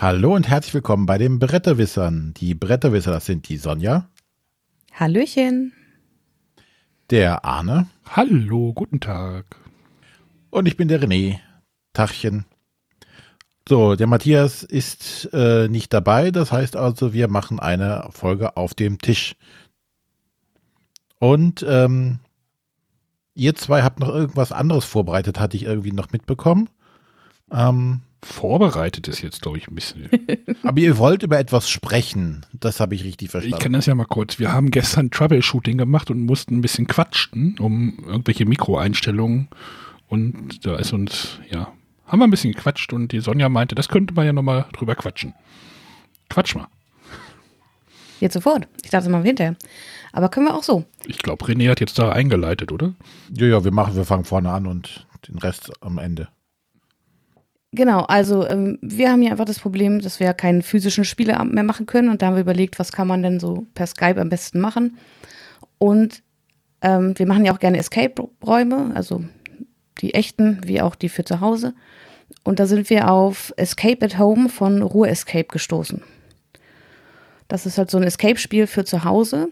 Hallo und herzlich willkommen bei den Bretterwissern. Die Bretterwisser, das sind die Sonja. Hallöchen. Der Arne. Hallo, guten Tag. Und ich bin der René. Tachchen. So, der Matthias ist äh, nicht dabei. Das heißt also, wir machen eine Folge auf dem Tisch. Und ähm, ihr zwei habt noch irgendwas anderes vorbereitet, hatte ich irgendwie noch mitbekommen. Ähm, Vorbereitet ist jetzt, glaube ich, ein bisschen. Aber ihr wollt über etwas sprechen. Das habe ich richtig verstanden. Ich kann das ja mal kurz. Wir haben gestern Troubleshooting gemacht und mussten ein bisschen quatschen, um irgendwelche Mikroeinstellungen. Und da ist uns, ja, haben wir ein bisschen gequatscht und die Sonja meinte, das könnte man ja nochmal drüber quatschen. Quatsch mal. Jetzt sofort. Ich dachte mal hinterher. Aber können wir auch so. Ich glaube, René hat jetzt da eingeleitet, oder? Ja, ja, wir machen, wir fangen vorne an und den Rest am Ende. Genau, also ähm, wir haben hier einfach das Problem, dass wir keinen physischen Spieleabend mehr machen können und da haben wir überlegt, was kann man denn so per Skype am besten machen. Und ähm, wir machen ja auch gerne Escape-Räume, also die echten wie auch die für zu Hause. Und da sind wir auf Escape at Home von Ruhe Escape gestoßen. Das ist halt so ein Escape-Spiel für zu Hause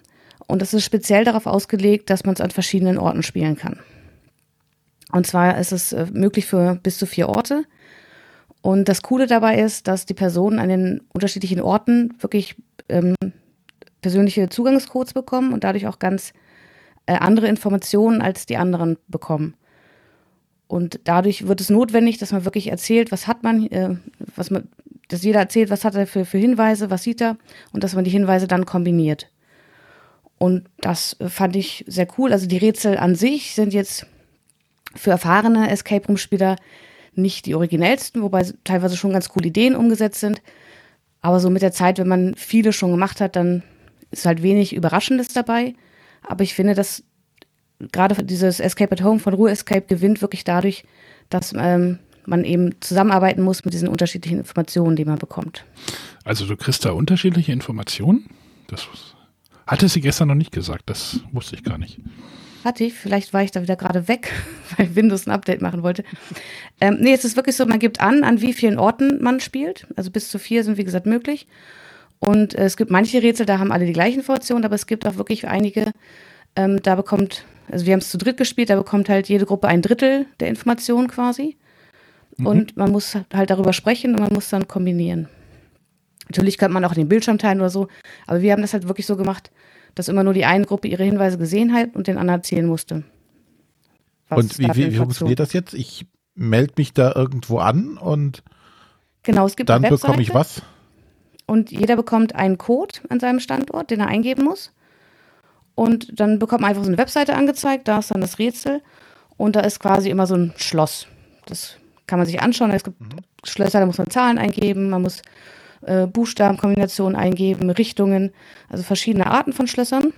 und das ist speziell darauf ausgelegt, dass man es an verschiedenen Orten spielen kann. Und zwar ist es äh, möglich für bis zu vier Orte. Und das Coole dabei ist, dass die Personen an den unterschiedlichen Orten wirklich ähm, persönliche Zugangscodes bekommen und dadurch auch ganz äh, andere Informationen als die anderen bekommen. Und dadurch wird es notwendig, dass man wirklich erzählt, was hat man, äh, was man, dass jeder erzählt, was hat er für, für Hinweise, was sieht er und dass man die Hinweise dann kombiniert. Und das fand ich sehr cool. Also die Rätsel an sich sind jetzt für erfahrene Escape Room Spieler nicht die originellsten, wobei teilweise schon ganz coole Ideen umgesetzt sind. Aber so mit der Zeit, wenn man viele schon gemacht hat, dann ist halt wenig Überraschendes dabei. Aber ich finde, dass gerade dieses Escape at Home von Ruhe Escape gewinnt wirklich dadurch, dass ähm, man eben zusammenarbeiten muss mit diesen unterschiedlichen Informationen, die man bekommt. Also du kriegst da unterschiedliche Informationen? Das hatte sie gestern noch nicht gesagt, das wusste ich gar nicht. Hatte ich, vielleicht war ich da wieder gerade weg, weil Windows ein Update machen wollte. Ähm, nee, es ist wirklich so, man gibt an, an wie vielen Orten man spielt. Also bis zu vier sind, wie gesagt, möglich. Und äh, es gibt manche Rätsel, da haben alle die gleichen Informationen, aber es gibt auch wirklich einige, ähm, da bekommt, also wir haben es zu dritt gespielt, da bekommt halt jede Gruppe ein Drittel der Informationen quasi. Mhm. Und man muss halt darüber sprechen und man muss dann kombinieren. Natürlich könnte man auch den Bildschirm teilen oder so, aber wir haben das halt wirklich so gemacht, dass immer nur die eine Gruppe ihre Hinweise gesehen hat und den anderen erzählen musste. und wie, wie, wie funktioniert das jetzt? Ich melde mich da irgendwo an und genau, es gibt dann bekomme ich was? Und jeder bekommt einen Code an seinem Standort, den er eingeben muss. Und dann bekommt man einfach so eine Webseite angezeigt, da ist dann das Rätsel und da ist quasi immer so ein Schloss. Das kann man sich anschauen. Es gibt mhm. Schlösser, da muss man Zahlen eingeben, man muss äh, Buchstabenkombinationen eingeben, Richtungen, also verschiedene Arten von Schlössern.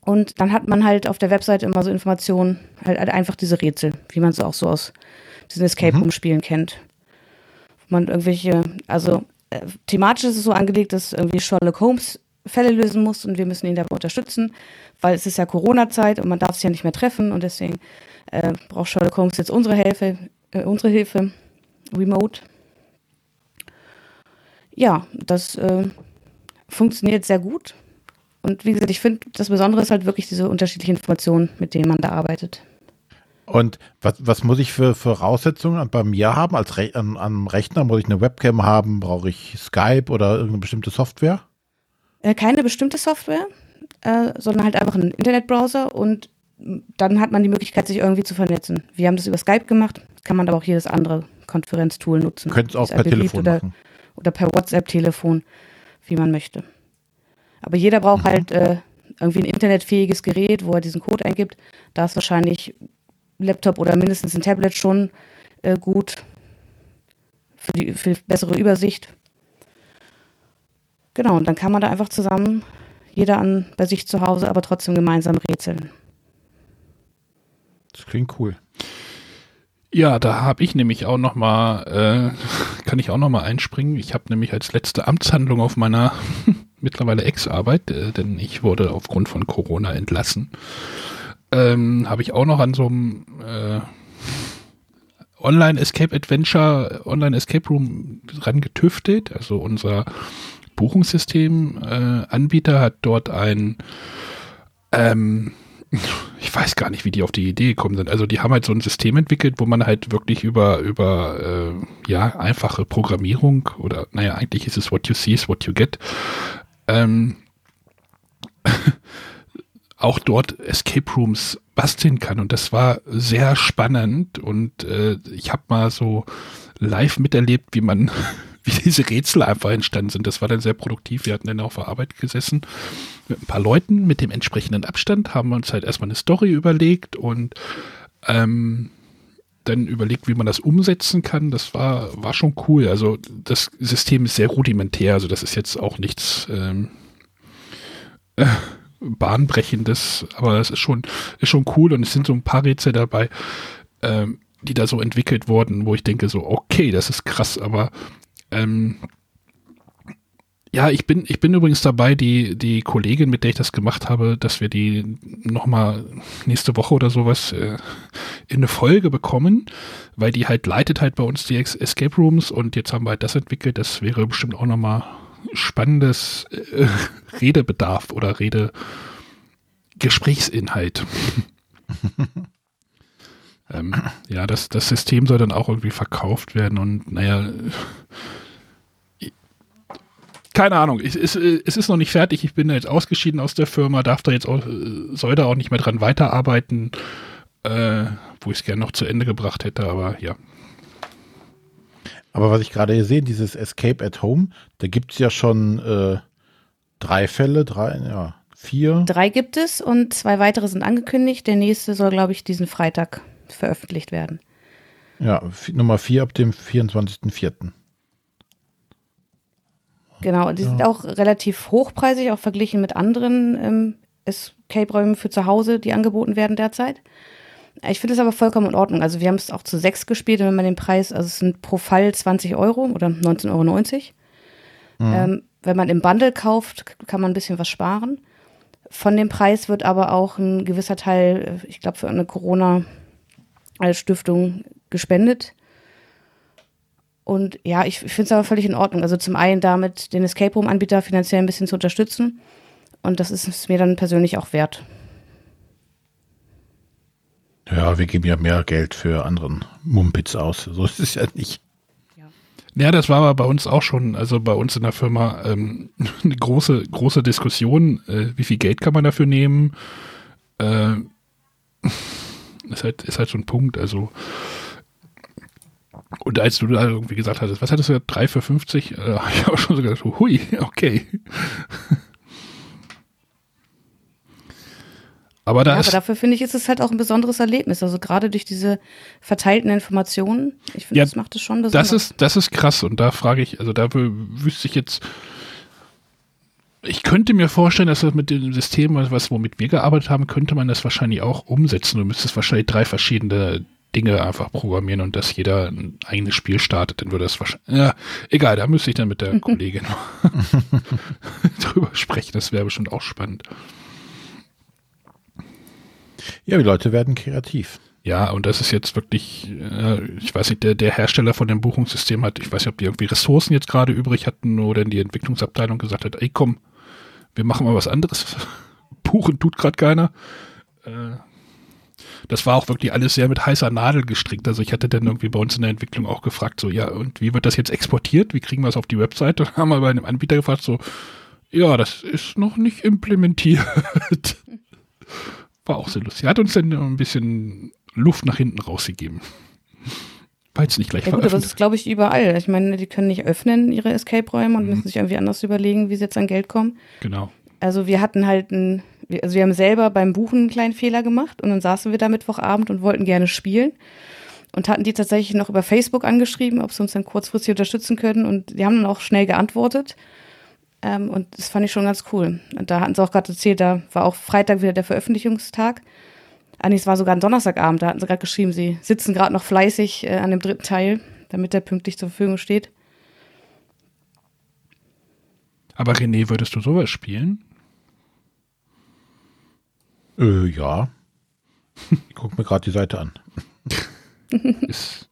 Und dann hat man halt auf der Webseite immer so Informationen, halt, halt einfach diese Rätsel, wie man es auch so aus diesen Escape Room Spielen mhm. kennt. Wo man irgendwelche, also äh, thematisch ist es so angelegt, dass irgendwie Sherlock Holmes Fälle lösen muss und wir müssen ihn dabei unterstützen, weil es ist ja Corona-Zeit und man darf sich ja nicht mehr treffen und deswegen äh, braucht Sherlock Holmes jetzt unsere Hilfe, äh, unsere Hilfe, remote. Ja, das äh, funktioniert sehr gut. Und wie gesagt, ich finde, das Besondere ist halt wirklich diese unterschiedlichen Informationen, mit denen man da arbeitet. Und was, was muss ich für Voraussetzungen bei mir haben? Als Re an, am Rechner muss ich eine Webcam haben? Brauche ich Skype oder irgendeine bestimmte Software? Äh, keine bestimmte Software, äh, sondern halt einfach einen Internetbrowser und dann hat man die Möglichkeit, sich irgendwie zu vernetzen. Wir haben das über Skype gemacht, kann man aber auch jedes andere Konferenztool nutzen. Könnt es auch per Telefon machen. Oder per WhatsApp-Telefon, wie man möchte. Aber jeder braucht mhm. halt äh, irgendwie ein internetfähiges Gerät, wo er diesen Code eingibt. Da ist wahrscheinlich Laptop oder mindestens ein Tablet schon äh, gut für die für bessere Übersicht. Genau, und dann kann man da einfach zusammen, jeder an bei sich zu Hause, aber trotzdem gemeinsam rätseln. Das klingt cool. Ja, da habe ich nämlich auch noch mal, äh, kann ich auch noch mal einspringen. Ich habe nämlich als letzte Amtshandlung auf meiner mittlerweile Ex-Arbeit, äh, denn ich wurde aufgrund von Corona entlassen, ähm, habe ich auch noch an so einem äh, Online Escape Adventure, Online Escape Room dran getüftelt. Also unser Buchungssystem äh, Anbieter hat dort ein ähm, ich weiß gar nicht, wie die auf die Idee gekommen sind. Also die haben halt so ein System entwickelt, wo man halt wirklich über, über äh, ja, einfache Programmierung oder naja, eigentlich ist es what you see is what you get. Ähm, auch dort Escape Rooms basteln kann. Und das war sehr spannend. Und äh, ich habe mal so live miterlebt, wie man, wie diese Rätsel einfach entstanden sind. Das war dann sehr produktiv. Wir hatten dann auf der Arbeit gesessen mit ein paar Leuten mit dem entsprechenden Abstand, haben uns halt erstmal eine Story überlegt und ähm, dann überlegt, wie man das umsetzen kann. Das war, war schon cool. Also das System ist sehr rudimentär, also das ist jetzt auch nichts ähm, äh, bahnbrechendes, aber es ist schon, ist schon cool und es sind so ein paar Rätsel dabei, ähm, die da so entwickelt wurden, wo ich denke so, okay, das ist krass, aber ähm, ja, ich bin, ich bin übrigens dabei, die, die Kollegin, mit der ich das gemacht habe, dass wir die nochmal nächste Woche oder sowas äh, in eine Folge bekommen, weil die halt leitet halt bei uns die Escape Rooms und jetzt haben wir halt das entwickelt. Das wäre bestimmt auch nochmal spannendes äh, Redebedarf oder Rede Gesprächsinhalt. ähm, ja, das, das System soll dann auch irgendwie verkauft werden und naja, keine Ahnung, es, es, es, ist noch nicht fertig. Ich bin jetzt ausgeschieden aus der Firma, darf da jetzt auch, soll da auch nicht mehr dran weiterarbeiten, äh, wo ich es gerne noch zu Ende gebracht hätte, aber ja. Aber was ich gerade hier sehe, dieses Escape at Home, da gibt es ja schon äh, drei Fälle, drei, ja, vier. Drei gibt es und zwei weitere sind angekündigt. Der nächste soll, glaube ich, diesen Freitag veröffentlicht werden. Ja, Nummer vier ab dem 24.04. Genau, die ja. sind auch relativ hochpreisig, auch verglichen mit anderen ähm, Escape-Räumen für zu Hause, die angeboten werden derzeit. Ich finde es aber vollkommen in Ordnung. Also wir haben es auch zu sechs gespielt, wenn man den Preis, also es sind pro Fall 20 Euro oder 19,90 Euro. Mhm. Ähm, wenn man im Bundle kauft, kann man ein bisschen was sparen. Von dem Preis wird aber auch ein gewisser Teil, äh, ich glaube, für eine Corona-Stiftung gespendet. Und ja, ich, ich finde es aber völlig in Ordnung. Also zum einen damit den Escape Room-Anbieter finanziell ein bisschen zu unterstützen. Und das ist es mir dann persönlich auch wert. Ja, wir geben ja mehr Geld für anderen Mumpitz aus. So ist es ja nicht. Ja, das war aber bei uns auch schon, also bei uns in der Firma, ähm, eine große, große Diskussion. Äh, wie viel Geld kann man dafür nehmen? Äh, ist, halt, ist halt so ein Punkt. Also, und als du da irgendwie gesagt hast, was hattest du, 3 für 50, äh, habe ich auch schon so gedacht, hui, okay. Aber, ja, aber dafür finde ich, ist es halt auch ein besonderes Erlebnis. Also gerade durch diese verteilten Informationen. Ich finde, ja, das macht es schon besonders. Das ist, das ist krass. Und da frage ich, also da wüsste ich jetzt, ich könnte mir vorstellen, dass das mit dem System, was womit wir gearbeitet haben, könnte man das wahrscheinlich auch umsetzen. Du müsstest wahrscheinlich drei verschiedene Dinge einfach programmieren und dass jeder ein eigenes Spiel startet, dann würde das wahrscheinlich. Ja, egal, da müsste ich dann mit der Kollegin drüber sprechen. Das wäre bestimmt auch spannend. Ja, die Leute werden kreativ. Ja, und das ist jetzt wirklich, äh, ich weiß nicht, der, der Hersteller von dem Buchungssystem hat, ich weiß nicht, ob die irgendwie Ressourcen jetzt gerade übrig hatten oder in die Entwicklungsabteilung gesagt hat, ey komm, wir machen mal was anderes. Buchen tut gerade keiner. Äh, das war auch wirklich alles sehr mit heißer Nadel gestrickt. Also ich hatte dann irgendwie bei uns in der Entwicklung auch gefragt, so, ja, und wie wird das jetzt exportiert? Wie kriegen wir es auf die Webseite? Dann haben wir bei einem Anbieter gefragt, so, ja, das ist noch nicht implementiert. War auch sehr lustig. Er hat uns dann ein bisschen Luft nach hinten rausgegeben. War jetzt nicht gleich ja, gut, aber das ist, glaube ich, überall. Ich meine, die können nicht öffnen, ihre Escape-Räume und mhm. müssen sich irgendwie anders überlegen, wie sie jetzt an Geld kommen. Genau. Also wir hatten halt ein also wir haben selber beim Buchen einen kleinen Fehler gemacht und dann saßen wir da Mittwochabend und wollten gerne spielen und hatten die tatsächlich noch über Facebook angeschrieben, ob sie uns dann kurzfristig unterstützen können und die haben dann auch schnell geantwortet. Ähm, und das fand ich schon ganz cool. Und da hatten sie auch gerade erzählt, da war auch Freitag wieder der Veröffentlichungstag. Ah, nee, es war sogar ein Donnerstagabend, da hatten sie gerade geschrieben, sie sitzen gerade noch fleißig äh, an dem dritten Teil, damit der pünktlich zur Verfügung steht. Aber René, würdest du sowas spielen? Äh, ja. Ich gucke mir gerade die Seite an. ist,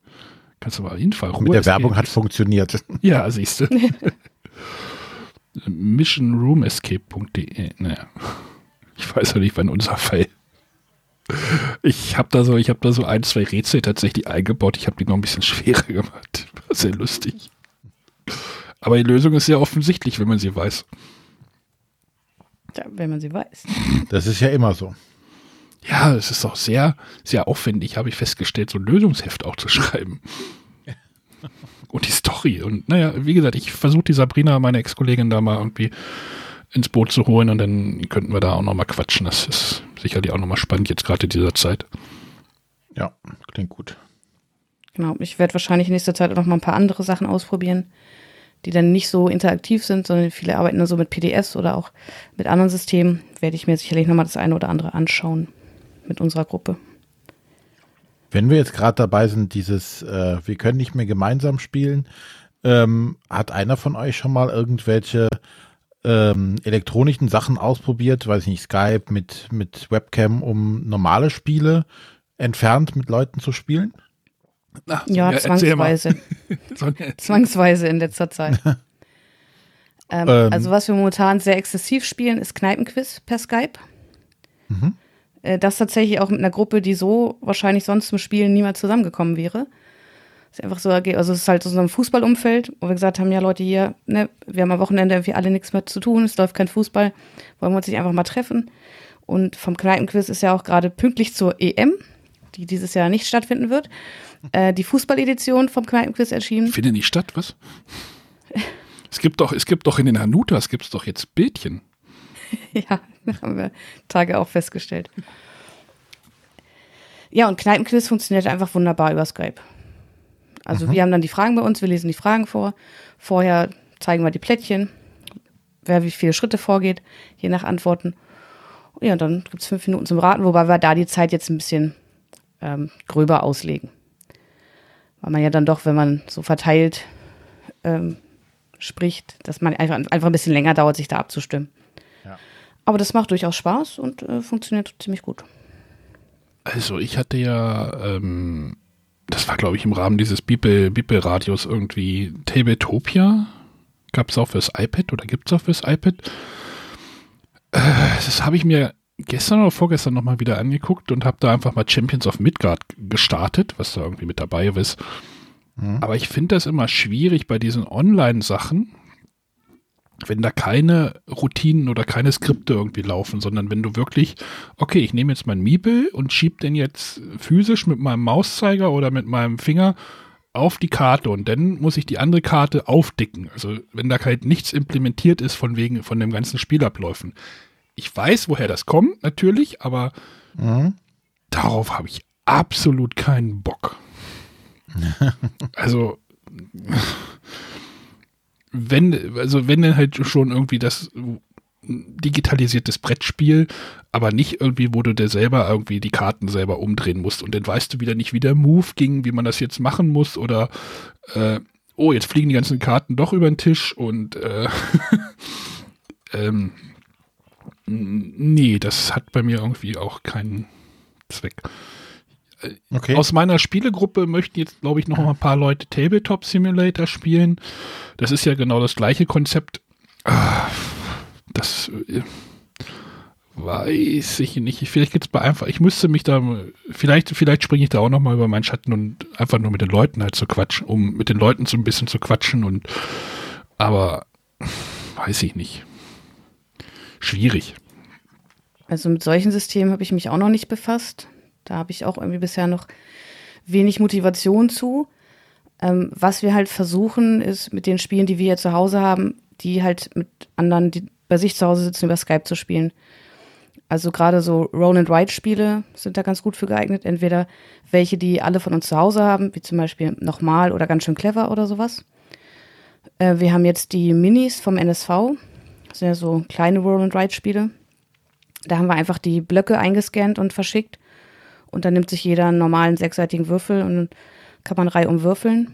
Kannst du mal hinfallen. Mit der Werbung hat funktioniert. Ja, siehst du. missionroomescape.de. Naja. Ich weiß ja nicht, wann unser Fall. Ich habe da so, ich habe da so ein, zwei Rätsel tatsächlich eingebaut. Ich habe die noch ein bisschen schwerer gemacht. War sehr lustig. Aber die Lösung ist sehr offensichtlich, wenn man sie weiß. Ja, wenn man sie weiß. Das ist ja immer so. Ja, es ist auch sehr, sehr aufwendig, habe ich festgestellt, so ein Lösungsheft auch zu schreiben. Und die Story. Und naja, wie gesagt, ich versuche die Sabrina, meine Ex-Kollegin, da mal irgendwie ins Boot zu holen und dann könnten wir da auch nochmal quatschen. Das ist sicherlich auch nochmal spannend jetzt gerade in dieser Zeit. Ja, klingt gut. Genau, ich werde wahrscheinlich in nächster Zeit auch noch mal ein paar andere Sachen ausprobieren, die dann nicht so interaktiv sind, sondern viele arbeiten dann so mit PDFs oder auch mit anderen Systemen. Werde ich mir sicherlich noch mal das eine oder andere anschauen mit unserer Gruppe. Wenn wir jetzt gerade dabei sind, dieses, äh, wir können nicht mehr gemeinsam spielen, ähm, hat einer von euch schon mal irgendwelche ähm, elektronischen Sachen ausprobiert, weiß ich nicht, Skype mit, mit Webcam, um normale Spiele entfernt mit Leuten zu spielen? Ach, ja, ja, zwangsweise. zwangsweise in letzter Zeit. ähm, ähm, also was wir momentan sehr exzessiv spielen, ist Kneipenquiz per Skype. Mhm. Äh, das tatsächlich auch mit einer Gruppe, die so wahrscheinlich sonst zum Spielen niemals zusammengekommen wäre. Ist einfach so, also es ist halt so ein Fußballumfeld, wo wir gesagt haben, ja Leute hier, ne, wir haben am Wochenende irgendwie alle nichts mehr zu tun, es läuft kein Fußball, wollen wir uns nicht einfach mal treffen. Und vom Kneipenquiz ist ja auch gerade pünktlich zur EM, die dieses Jahr nicht stattfinden wird, äh, die Fußballedition vom Kneipenquiz erschienen. Findet nicht statt, was? es gibt doch, es gibt doch in den Hanutas, gibt es doch jetzt Bildchen. ja, haben wir Tage auch festgestellt. Ja, und Kneipenquiz funktioniert einfach wunderbar über Skype. Also mhm. wir haben dann die Fragen bei uns, wir lesen die Fragen vor. Vorher zeigen wir die Plättchen, wer wie viele Schritte vorgeht, je nach Antworten. Ja, dann gibt es fünf Minuten zum Raten, wobei wir da die Zeit jetzt ein bisschen ähm, gröber auslegen. Weil man ja dann doch, wenn man so verteilt ähm, spricht, dass man einfach, einfach ein bisschen länger dauert, sich da abzustimmen. Ja. Aber das macht durchaus Spaß und äh, funktioniert ziemlich gut. Also ich hatte ja, ähm, das war glaube ich im Rahmen dieses Bibel-Radios irgendwie Tabletopia. Gab es auch fürs iPad oder gibt es auch fürs iPad? Äh, das habe ich mir gestern oder vorgestern nochmal wieder angeguckt und habe da einfach mal Champions of Midgard gestartet, was da irgendwie mit dabei ist. Mhm. Aber ich finde das immer schwierig bei diesen Online-Sachen, wenn da keine Routinen oder keine Skripte irgendwie laufen, sondern wenn du wirklich, okay, ich nehme jetzt mein Miebel und schiebe den jetzt physisch mit meinem Mauszeiger oder mit meinem Finger auf die Karte und dann muss ich die andere Karte aufdicken. Also wenn da halt nichts implementiert ist von wegen von dem ganzen Spielabläufen. Ich weiß, woher das kommt, natürlich, aber mhm. darauf habe ich absolut keinen Bock. also wenn, also wenn dann halt schon irgendwie das digitalisiertes Brettspiel, aber nicht irgendwie, wo du dir selber irgendwie die Karten selber umdrehen musst und dann weißt du wieder nicht, wie der Move ging, wie man das jetzt machen muss oder äh, oh, jetzt fliegen die ganzen Karten doch über den Tisch und äh, ähm, nee, das hat bei mir irgendwie auch keinen Zweck. Okay. Aus meiner Spielegruppe möchten jetzt, glaube ich, noch ein paar Leute Tabletop Simulator spielen. Das ist ja genau das gleiche Konzept. Ah, das äh, weiß ich nicht. Vielleicht geht es bei einfach. Ich müsste mich da, vielleicht, vielleicht springe ich da auch noch mal über meinen Schatten und einfach nur mit den Leuten halt zu quatschen, um mit den Leuten so ein bisschen zu quatschen und, aber weiß ich nicht. Schwierig. Also mit solchen Systemen habe ich mich auch noch nicht befasst. Da habe ich auch irgendwie bisher noch wenig Motivation zu. Ähm, was wir halt versuchen, ist mit den Spielen, die wir hier zu Hause haben, die halt mit anderen, die bei sich zu Hause sitzen, über Skype zu spielen. Also gerade so Roll and Ride Spiele sind da ganz gut für geeignet. Entweder welche, die alle von uns zu Hause haben, wie zum Beispiel Nochmal oder ganz schön clever oder sowas. Äh, wir haben jetzt die Minis vom NSV. Das sind ja so kleine Roll and Ride Spiele. Da haben wir einfach die Blöcke eingescannt und verschickt. Und dann nimmt sich jeder einen normalen sechsseitigen Würfel und kann man reihum würfeln.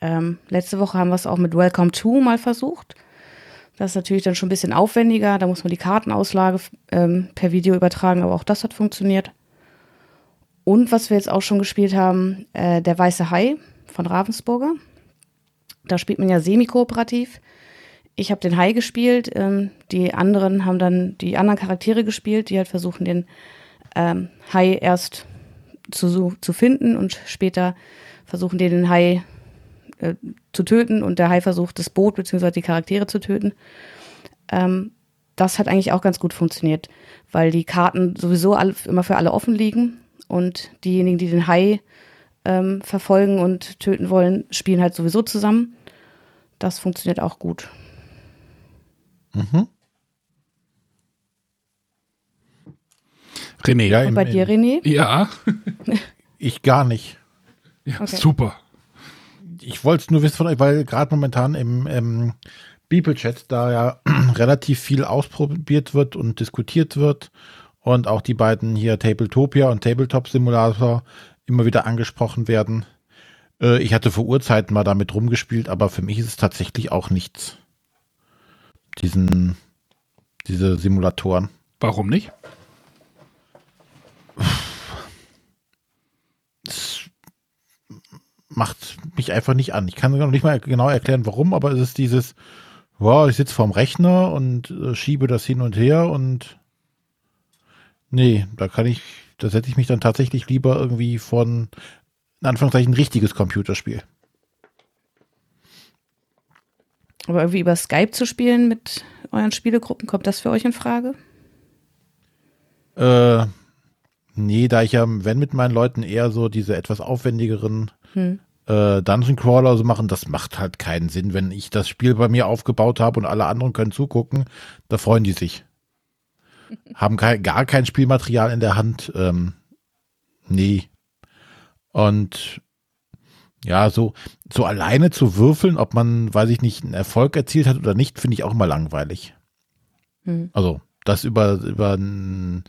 Ähm, letzte Woche haben wir es auch mit Welcome to mal versucht. Das ist natürlich dann schon ein bisschen aufwendiger. Da muss man die Kartenauslage ähm, per Video übertragen, aber auch das hat funktioniert. Und was wir jetzt auch schon gespielt haben, äh, der Weiße Hai von Ravensburger. Da spielt man ja semi-kooperativ. Ich habe den Hai gespielt, ähm, die anderen haben dann die anderen Charaktere gespielt, die halt versuchen, den ähm, Hai erst zu, zu finden und später versuchen die den Hai äh, zu töten und der Hai versucht das Boot bzw. die Charaktere zu töten. Ähm, das hat eigentlich auch ganz gut funktioniert, weil die Karten sowieso alle, immer für alle offen liegen und diejenigen, die den Hai ähm, verfolgen und töten wollen, spielen halt sowieso zusammen. Das funktioniert auch gut. Mhm. René. Ja, und bei dir, René? Ja. ich gar nicht. Ja, okay. super. Ich wollte es nur wissen von euch, weil gerade momentan im, im People-Chat da ja relativ viel ausprobiert wird und diskutiert wird und auch die beiden hier Tabletopia und Tabletop Simulator immer wieder angesprochen werden. Äh, ich hatte vor Urzeiten mal damit rumgespielt, aber für mich ist es tatsächlich auch nichts. Diesen, diese Simulatoren. Warum nicht? Macht mich einfach nicht an. Ich kann noch nicht mal genau erklären, warum, aber es ist dieses, wow, ich sitze vorm Rechner und äh, schiebe das hin und her und nee, da kann ich, da setze ich mich dann tatsächlich lieber irgendwie von, in Anführungszeichen, richtiges Computerspiel. Aber irgendwie über Skype zu spielen mit euren Spielegruppen, kommt das für euch in Frage? Äh, nee, da ich ja, wenn mit meinen Leuten eher so diese etwas aufwendigeren hm äh, Dungeon Crawler so machen, das macht halt keinen Sinn. Wenn ich das Spiel bei mir aufgebaut habe und alle anderen können zugucken, da freuen die sich. Haben kein, gar kein Spielmaterial in der Hand. Ähm, nee. Und ja, so, so alleine zu würfeln, ob man, weiß ich nicht, einen Erfolg erzielt hat oder nicht, finde ich auch immer langweilig. Hm. Also, das über, über ein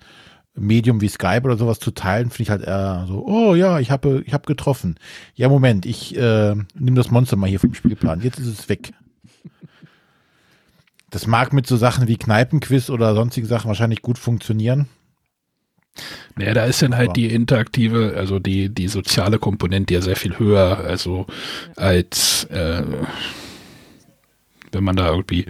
Medium wie Skype oder sowas zu teilen, finde ich halt eher so, oh ja, ich habe ich hab getroffen. Ja, Moment, ich äh, nehme das Monster mal hier vom Spielplan. Jetzt ist es weg. Das mag mit so Sachen wie Kneipenquiz oder sonstige Sachen wahrscheinlich gut funktionieren. Naja, da ist dann halt die interaktive, also die, die soziale Komponente ja sehr viel höher, also als äh, wenn man da irgendwie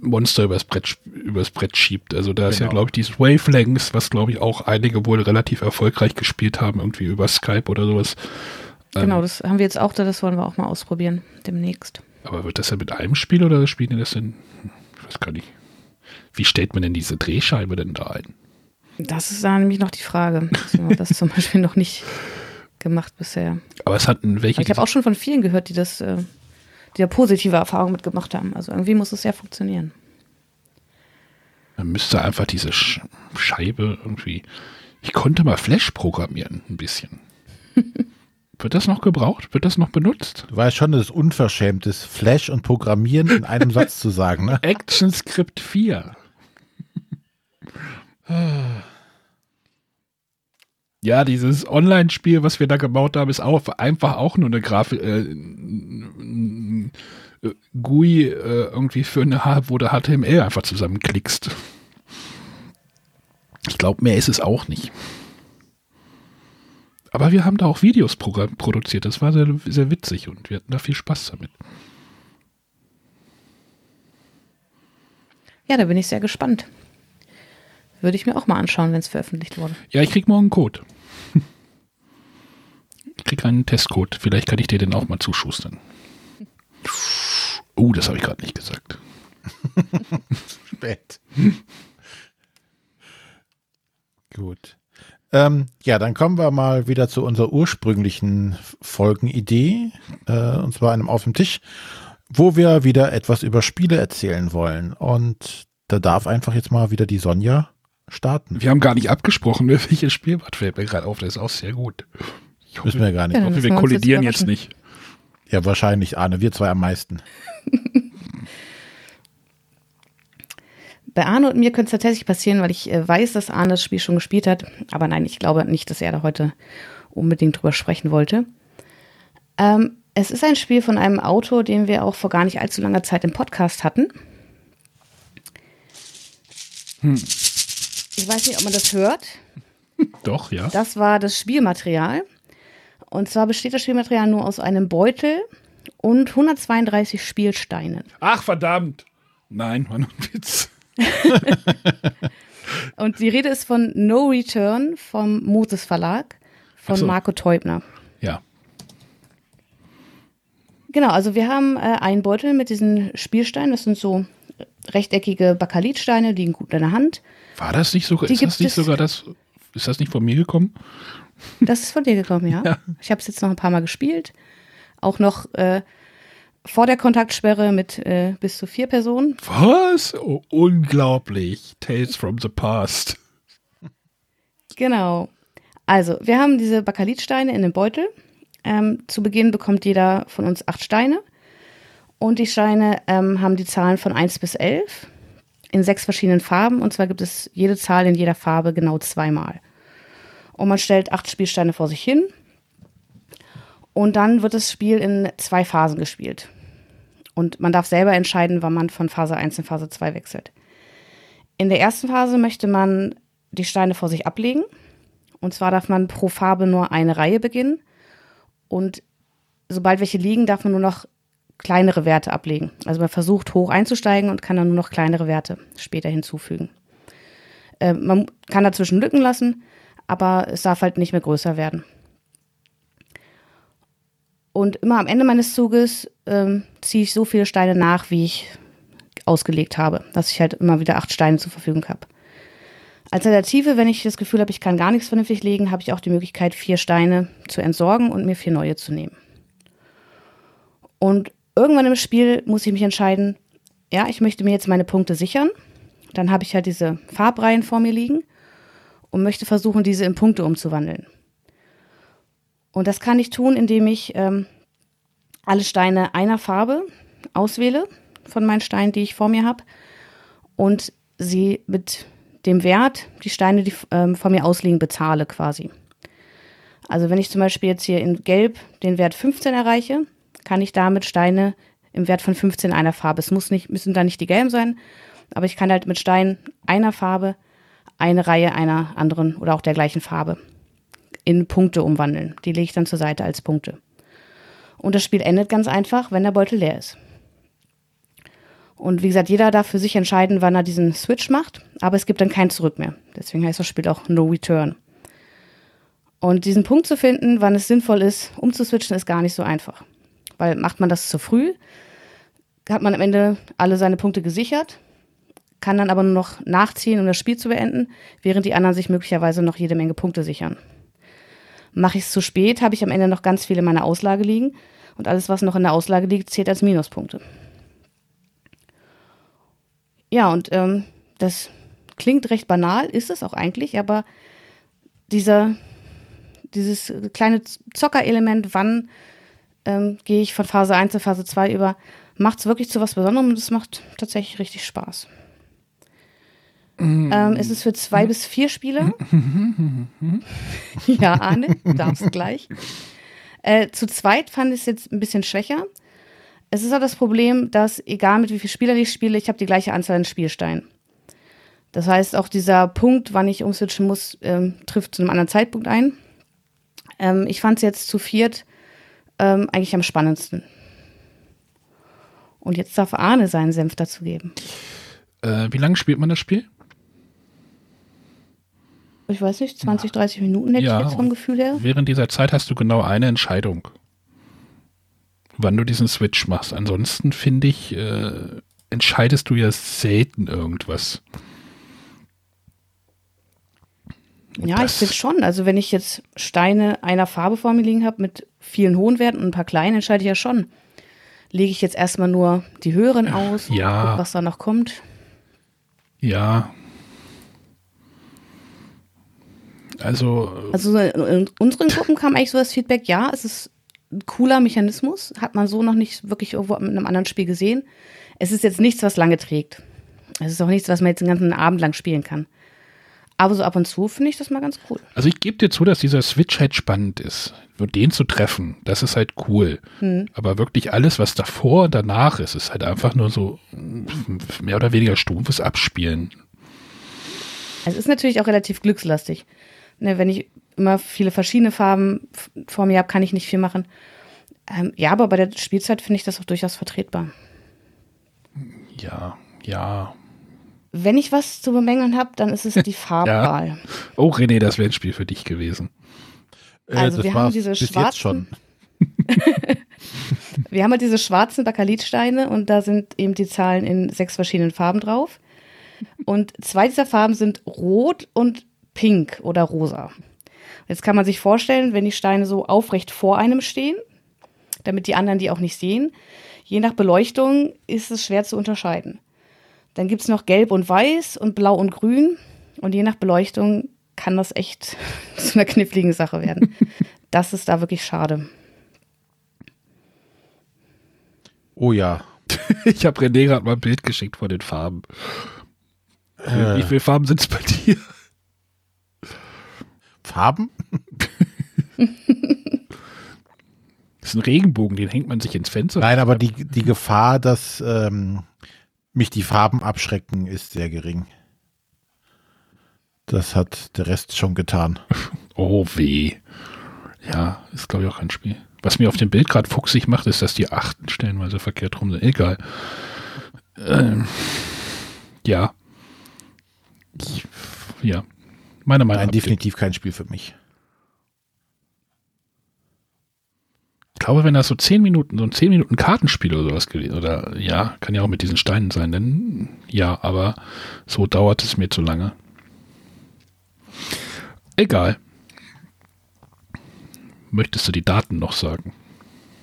Monster übers Brett, übers Brett schiebt. Also da ist ja, genau. glaube ich, dieses Wavelengths, was, glaube ich, auch einige wohl relativ erfolgreich gespielt haben, irgendwie über Skype oder sowas. Genau, ähm, das haben wir jetzt auch da, das wollen wir auch mal ausprobieren, demnächst. Aber wird das ja mit einem Spiel oder spielen die das denn? Ich weiß gar nicht. Wie stellt man denn diese Drehscheibe denn da ein? Das ist da nämlich noch die Frage. Wir das zum Beispiel noch nicht gemacht bisher. Aber es hatten welche. ich habe auch schon von vielen gehört, die das äh, die da positive Erfahrungen mitgemacht haben. Also irgendwie muss es ja funktionieren. Man müsste einfach diese Sch Scheibe irgendwie. Ich konnte mal Flash programmieren, ein bisschen. Wird das noch gebraucht? Wird das noch benutzt? Du weißt schon, dass es unverschämt ist, Flash und Programmieren in einem Satz zu sagen, ne? ActionScript 4. Ja, dieses Online-Spiel, was wir da gebaut haben, ist auch einfach auch nur eine Grafik, äh, GUI äh, irgendwie für eine, wo du HTML einfach zusammenklickst. Ich glaube, mehr ist es auch nicht. Aber wir haben da auch Videos produziert. Das war sehr, sehr witzig und wir hatten da viel Spaß damit. Ja, da bin ich sehr gespannt. Würde ich mir auch mal anschauen, wenn es veröffentlicht wurde. Ja, ich krieg morgen einen Code. Ich krieg einen Testcode. Vielleicht kann ich dir den auch mal zuschustern. Oh, das habe ich gerade nicht gesagt. Spät. Gut. Ähm, ja, dann kommen wir mal wieder zu unserer ursprünglichen Folgenidee, äh, und zwar einem auf dem Tisch, wo wir wieder etwas über Spiele erzählen wollen. Und da darf einfach jetzt mal wieder die Sonja starten. Wir haben gar nicht abgesprochen, ne, welches Spiel was fällt mir gerade auf. Das ist auch sehr gut. Ich hoffe, wir gar nicht. Ich hoffe, wir kollidieren jetzt, jetzt nicht. Ja, wahrscheinlich, Arne. Wir zwei am meisten. Bei Arne und mir könnte es tatsächlich passieren, weil ich äh, weiß, dass Arne das Spiel schon gespielt hat. Aber nein, ich glaube nicht, dass er da heute unbedingt drüber sprechen wollte. Ähm, es ist ein Spiel von einem Autor, den wir auch vor gar nicht allzu langer Zeit im Podcast hatten. Hm. Ich weiß nicht, ob man das hört. Doch, ja. Das war das Spielmaterial. Und zwar besteht das Spielmaterial nur aus einem Beutel und 132 Spielsteinen. Ach, verdammt. Nein, war nur ein Witz. Und die Rede ist von No Return vom Moses Verlag von so. Marco Teubner. Ja. Genau, also wir haben äh, einen Beutel mit diesen Spielsteinen. Das sind so rechteckige Bakelitsteine, die liegen gut in der Hand. War das nicht sogar, Die ist das nicht sogar das, ist das nicht von mir gekommen? Das ist von dir gekommen, ja. Ja. Ich habe es jetzt noch ein paar Mal gespielt. Auch noch äh, vor der Kontaktsperre mit äh, bis zu vier Personen. Was? Oh, unglaublich. Tales from the past. Genau. Also, wir haben diese Bakelitsteine in dem Beutel. Ähm, zu Beginn bekommt jeder von uns acht Steine. Und die Steine ähm, haben die Zahlen von 1 bis 11 in sechs verschiedenen Farben. Und zwar gibt es jede Zahl in jeder Farbe genau zweimal. Und man stellt acht Spielsteine vor sich hin. Und dann wird das Spiel in zwei Phasen gespielt. Und man darf selber entscheiden, wann man von Phase 1 in Phase 2 wechselt. In der ersten Phase möchte man die Steine vor sich ablegen. Und zwar darf man pro Farbe nur eine Reihe beginnen. Und sobald welche liegen, darf man nur noch kleinere Werte ablegen. Also man versucht hoch einzusteigen und kann dann nur noch kleinere Werte später hinzufügen. Äh, man kann dazwischen Lücken lassen, aber es darf halt nicht mehr größer werden. Und immer am Ende meines Zuges ähm, ziehe ich so viele Steine nach, wie ich ausgelegt habe, dass ich halt immer wieder acht Steine zur Verfügung habe. Alternative, wenn ich das Gefühl habe, ich kann gar nichts vernünftig legen, habe ich auch die Möglichkeit, vier Steine zu entsorgen und mir vier neue zu nehmen. Und irgendwann im Spiel muss ich mich entscheiden, ja, ich möchte mir jetzt meine Punkte sichern. Dann habe ich halt diese Farbreihen vor mir liegen und möchte versuchen, diese in Punkte umzuwandeln. Und das kann ich tun, indem ich ähm, alle Steine einer Farbe auswähle von meinen Steinen, die ich vor mir habe, und sie mit dem Wert, die Steine, die ähm, vor mir ausliegen, bezahle quasi. Also wenn ich zum Beispiel jetzt hier in Gelb den Wert 15 erreiche, kann ich damit Steine im Wert von 15 einer Farbe. Es muss nicht, müssen da nicht die gelben sein, aber ich kann halt mit Steinen einer Farbe eine Reihe einer anderen oder auch der gleichen Farbe in Punkte umwandeln. Die lege ich dann zur Seite als Punkte. Und das Spiel endet ganz einfach, wenn der Beutel leer ist. Und wie gesagt, jeder darf für sich entscheiden, wann er diesen Switch macht, aber es gibt dann kein Zurück mehr. Deswegen heißt das Spiel auch No Return. Und diesen Punkt zu finden, wann es sinnvoll ist, umzuswitchen, ist gar nicht so einfach. Weil macht man das zu früh, hat man am Ende alle seine Punkte gesichert, kann dann aber nur noch nachziehen, um das Spiel zu beenden, während die anderen sich möglicherweise noch jede Menge Punkte sichern. Mache ich es zu spät, habe ich am Ende noch ganz viel in meiner Auslage liegen und alles, was noch in der Auslage liegt, zählt als Minuspunkte. Ja, und ähm, das klingt recht banal, ist es auch eigentlich, aber dieser, dieses kleine Zockerelement, wann ähm, gehe ich von Phase 1 zu Phase 2 über, macht es wirklich zu was Besonderem und es macht tatsächlich richtig Spaß. Ähm, es ist für zwei bis vier Spieler. ja, Arne, du darfst gleich. Äh, zu zweit fand ich es jetzt ein bisschen schwächer. Es ist auch das Problem, dass egal mit wie vielen Spielern ich spiele, ich habe die gleiche Anzahl an Spielsteinen. Das heißt, auch dieser Punkt, wann ich umswitchen muss, ähm, trifft zu einem anderen Zeitpunkt ein. Ähm, ich fand es jetzt zu viert ähm, eigentlich am spannendsten. Und jetzt darf Arne seinen Senf dazu geben. Äh, wie lange spielt man das Spiel? Ich weiß nicht, 20, 30 Minuten hätte Ja, ich jetzt vom Gefühl her. Während dieser Zeit hast du genau eine Entscheidung, wann du diesen Switch machst. Ansonsten finde ich, äh, entscheidest du ja selten irgendwas. Und Ja, ich finde schon. Also wenn ich jetzt Steine einer Farbe vor mir liegen habe mit vielen hohen Werten und ein paar kleinen, entscheide ich ja schon. Lege ich jetzt erstmal nur die höheren aus, Ja. guck, was da noch kommt. Ja. Also, Also so in unseren Gruppen kam eigentlich so das Feedback, ja, es ist ein cooler Mechanismus, hat man so noch nicht wirklich irgendwo in einem anderen Spiel gesehen. Es ist jetzt nichts, was lange trägt. Es ist auch nichts, was man jetzt den ganzen Abend lang spielen kann. Aber so ab und zu finde ich das mal ganz cool. also ich gebe dir zu, dass dieser Switch halt spannend ist. Und den zu treffen, das ist halt cool. Aber wirklich alles, was davor und danach ist, ist halt einfach nur so mehr oder weniger stumpfes Abspielen. Es ist natürlich auch relativ glückslastig. Ne, wenn ich immer viele verschiedene Farben vor mir habe, kann ich nicht viel machen. Ähm, ja, aber bei der Spielzeit finde ich das auch durchaus vertretbar. Ja, ja. Wenn ich was zu bemängeln habe, dann ist es die Farbwahl. ja. Oh, René, das wäre ein Spiel für dich gewesen. Äh, also, wir haben diese schwarzen. wir haben halt diese schwarzen Bakelitsteine und da sind eben die Zahlen in sechs verschiedenen Farben drauf. Und zwei dieser Farben sind rot und pink oder rosa. Jetzt kann man sich vorstellen, wenn die Steine so aufrecht vor einem stehen, damit die anderen die auch nicht sehen, je nach Beleuchtung ist es schwer zu unterscheiden. Dann gibt es noch gelb und weiß und blau und grün. Und je nach Beleuchtung kann das echt zu einer kniffligen Sache werden. Das ist da wirklich schade. Oh ja. Ich habe René gerade mal ein Bild geschickt von den Farben. Äh. Wie viele Farben sind es bei dir? Farben? das ist ein Regenbogen, den hängt man sich ins Fenster. Nein, aber die, die Gefahr, dass ähm, mich die Farben abschrecken, ist sehr gering. Das hat der Rest schon getan. Oh weh. Ja, ist glaube ich auch ein Spiel. Was mir auf dem Bild gerade fuchsig macht, ist, dass die achten stellenweise verkehrt rum sind. Egal. Ähm, ja. Ich, ja. Meine Meinung. Nein, definitiv kein Spiel für mich. Glaube, wenn das so zehn Minuten, so ein zehn Minuten Kartenspiel oder sowas gewesen, oder ja, kann ja auch mit diesen Steinen sein, denn ja, aber so dauert es mir zu lange. Egal. Möchtest du die Daten noch sagen?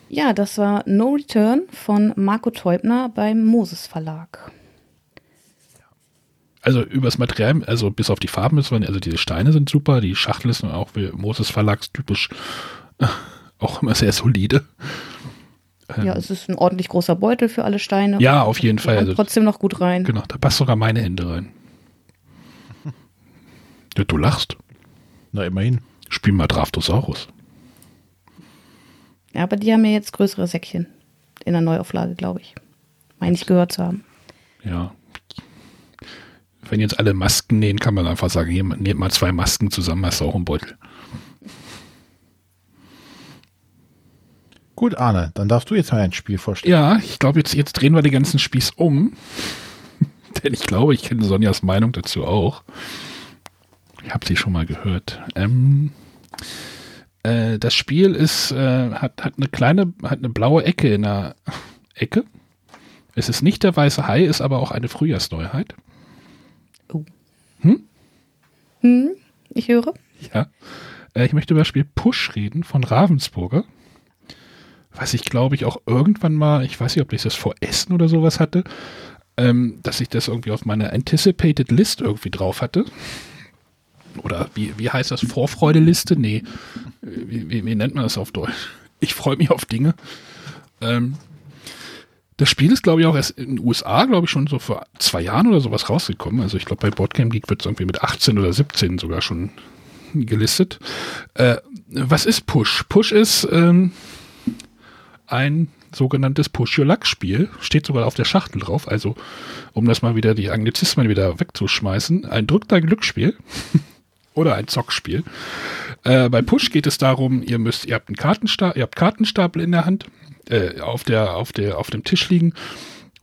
Ja, das war No Return von Marco Teubner beim Moses Verlag also übers Material, also bis auf die Farben ist, also diese Steine sind super, die Schachtel ist auch wie Moses Verlags typisch auch immer sehr solide. Ja, es ist ein ordentlich großer Beutel für alle Steine. Ja, auf jeden Fall. Also, trotzdem noch gut rein. Genau, da passt sogar meine Hände rein. Ja, du lachst. Na, immerhin. Spiel mal Draftosaurus. Ja, aber die haben ja jetzt größere Säckchen in der Neuauflage, glaube ich. Meine ich gehört zu haben. Ja, wenn jetzt alle Masken nähen, kann man einfach sagen, hier, nehmt mal zwei Masken zusammen, hast du auch einen Beutel. Gut, Arne, dann darfst du jetzt mal ein Spiel vorstellen. Ja, ich glaube, jetzt, jetzt drehen wir den ganzen Spieß um. Denn ich glaube, ich kenne Sonjas Meinung dazu auch. Ich habe sie schon mal gehört. Ähm, äh, das Spiel ist, äh, hat, hat eine kleine, hat eine blaue Ecke in der Ecke. Es ist nicht der weiße Hai, ist aber auch eine Frühjahrsneuheit. Oh. Hm? Hm, ich höre. Ja. Äh, ich möchte über das Spiel Push reden von Ravensburger. Was ich glaube ich auch irgendwann mal, ich weiß nicht, ob ich das vor Essen oder sowas hatte, ähm, dass ich das irgendwie auf meiner Anticipated List irgendwie drauf hatte. Oder wie, wie heißt das? Vorfreudeliste? Nee. Wie, wie, wie nennt man das auf Deutsch? Ich freue mich auf Dinge. Ähm, das Spiel ist, glaube ich, auch erst in den USA, glaube ich, schon so vor zwei Jahren oder sowas rausgekommen. Also ich glaube, bei Boardgame Geek wird es irgendwie mit 18 oder 17 sogar schon gelistet. Äh, was ist Push? Push ist ähm, ein sogenanntes Push Your Luck Spiel. Steht sogar auf der Schachtel drauf. Also, um das mal wieder die Anglizismen wieder wegzuschmeißen, ein Drück dein Glücksspiel. oder ein Zockspiel. Äh, bei Push geht es darum, ihr müsst, ihr habt einen Kartenstapel, ihr habt Kartenstapel in der Hand äh, auf, der, auf, der, auf dem Tisch liegen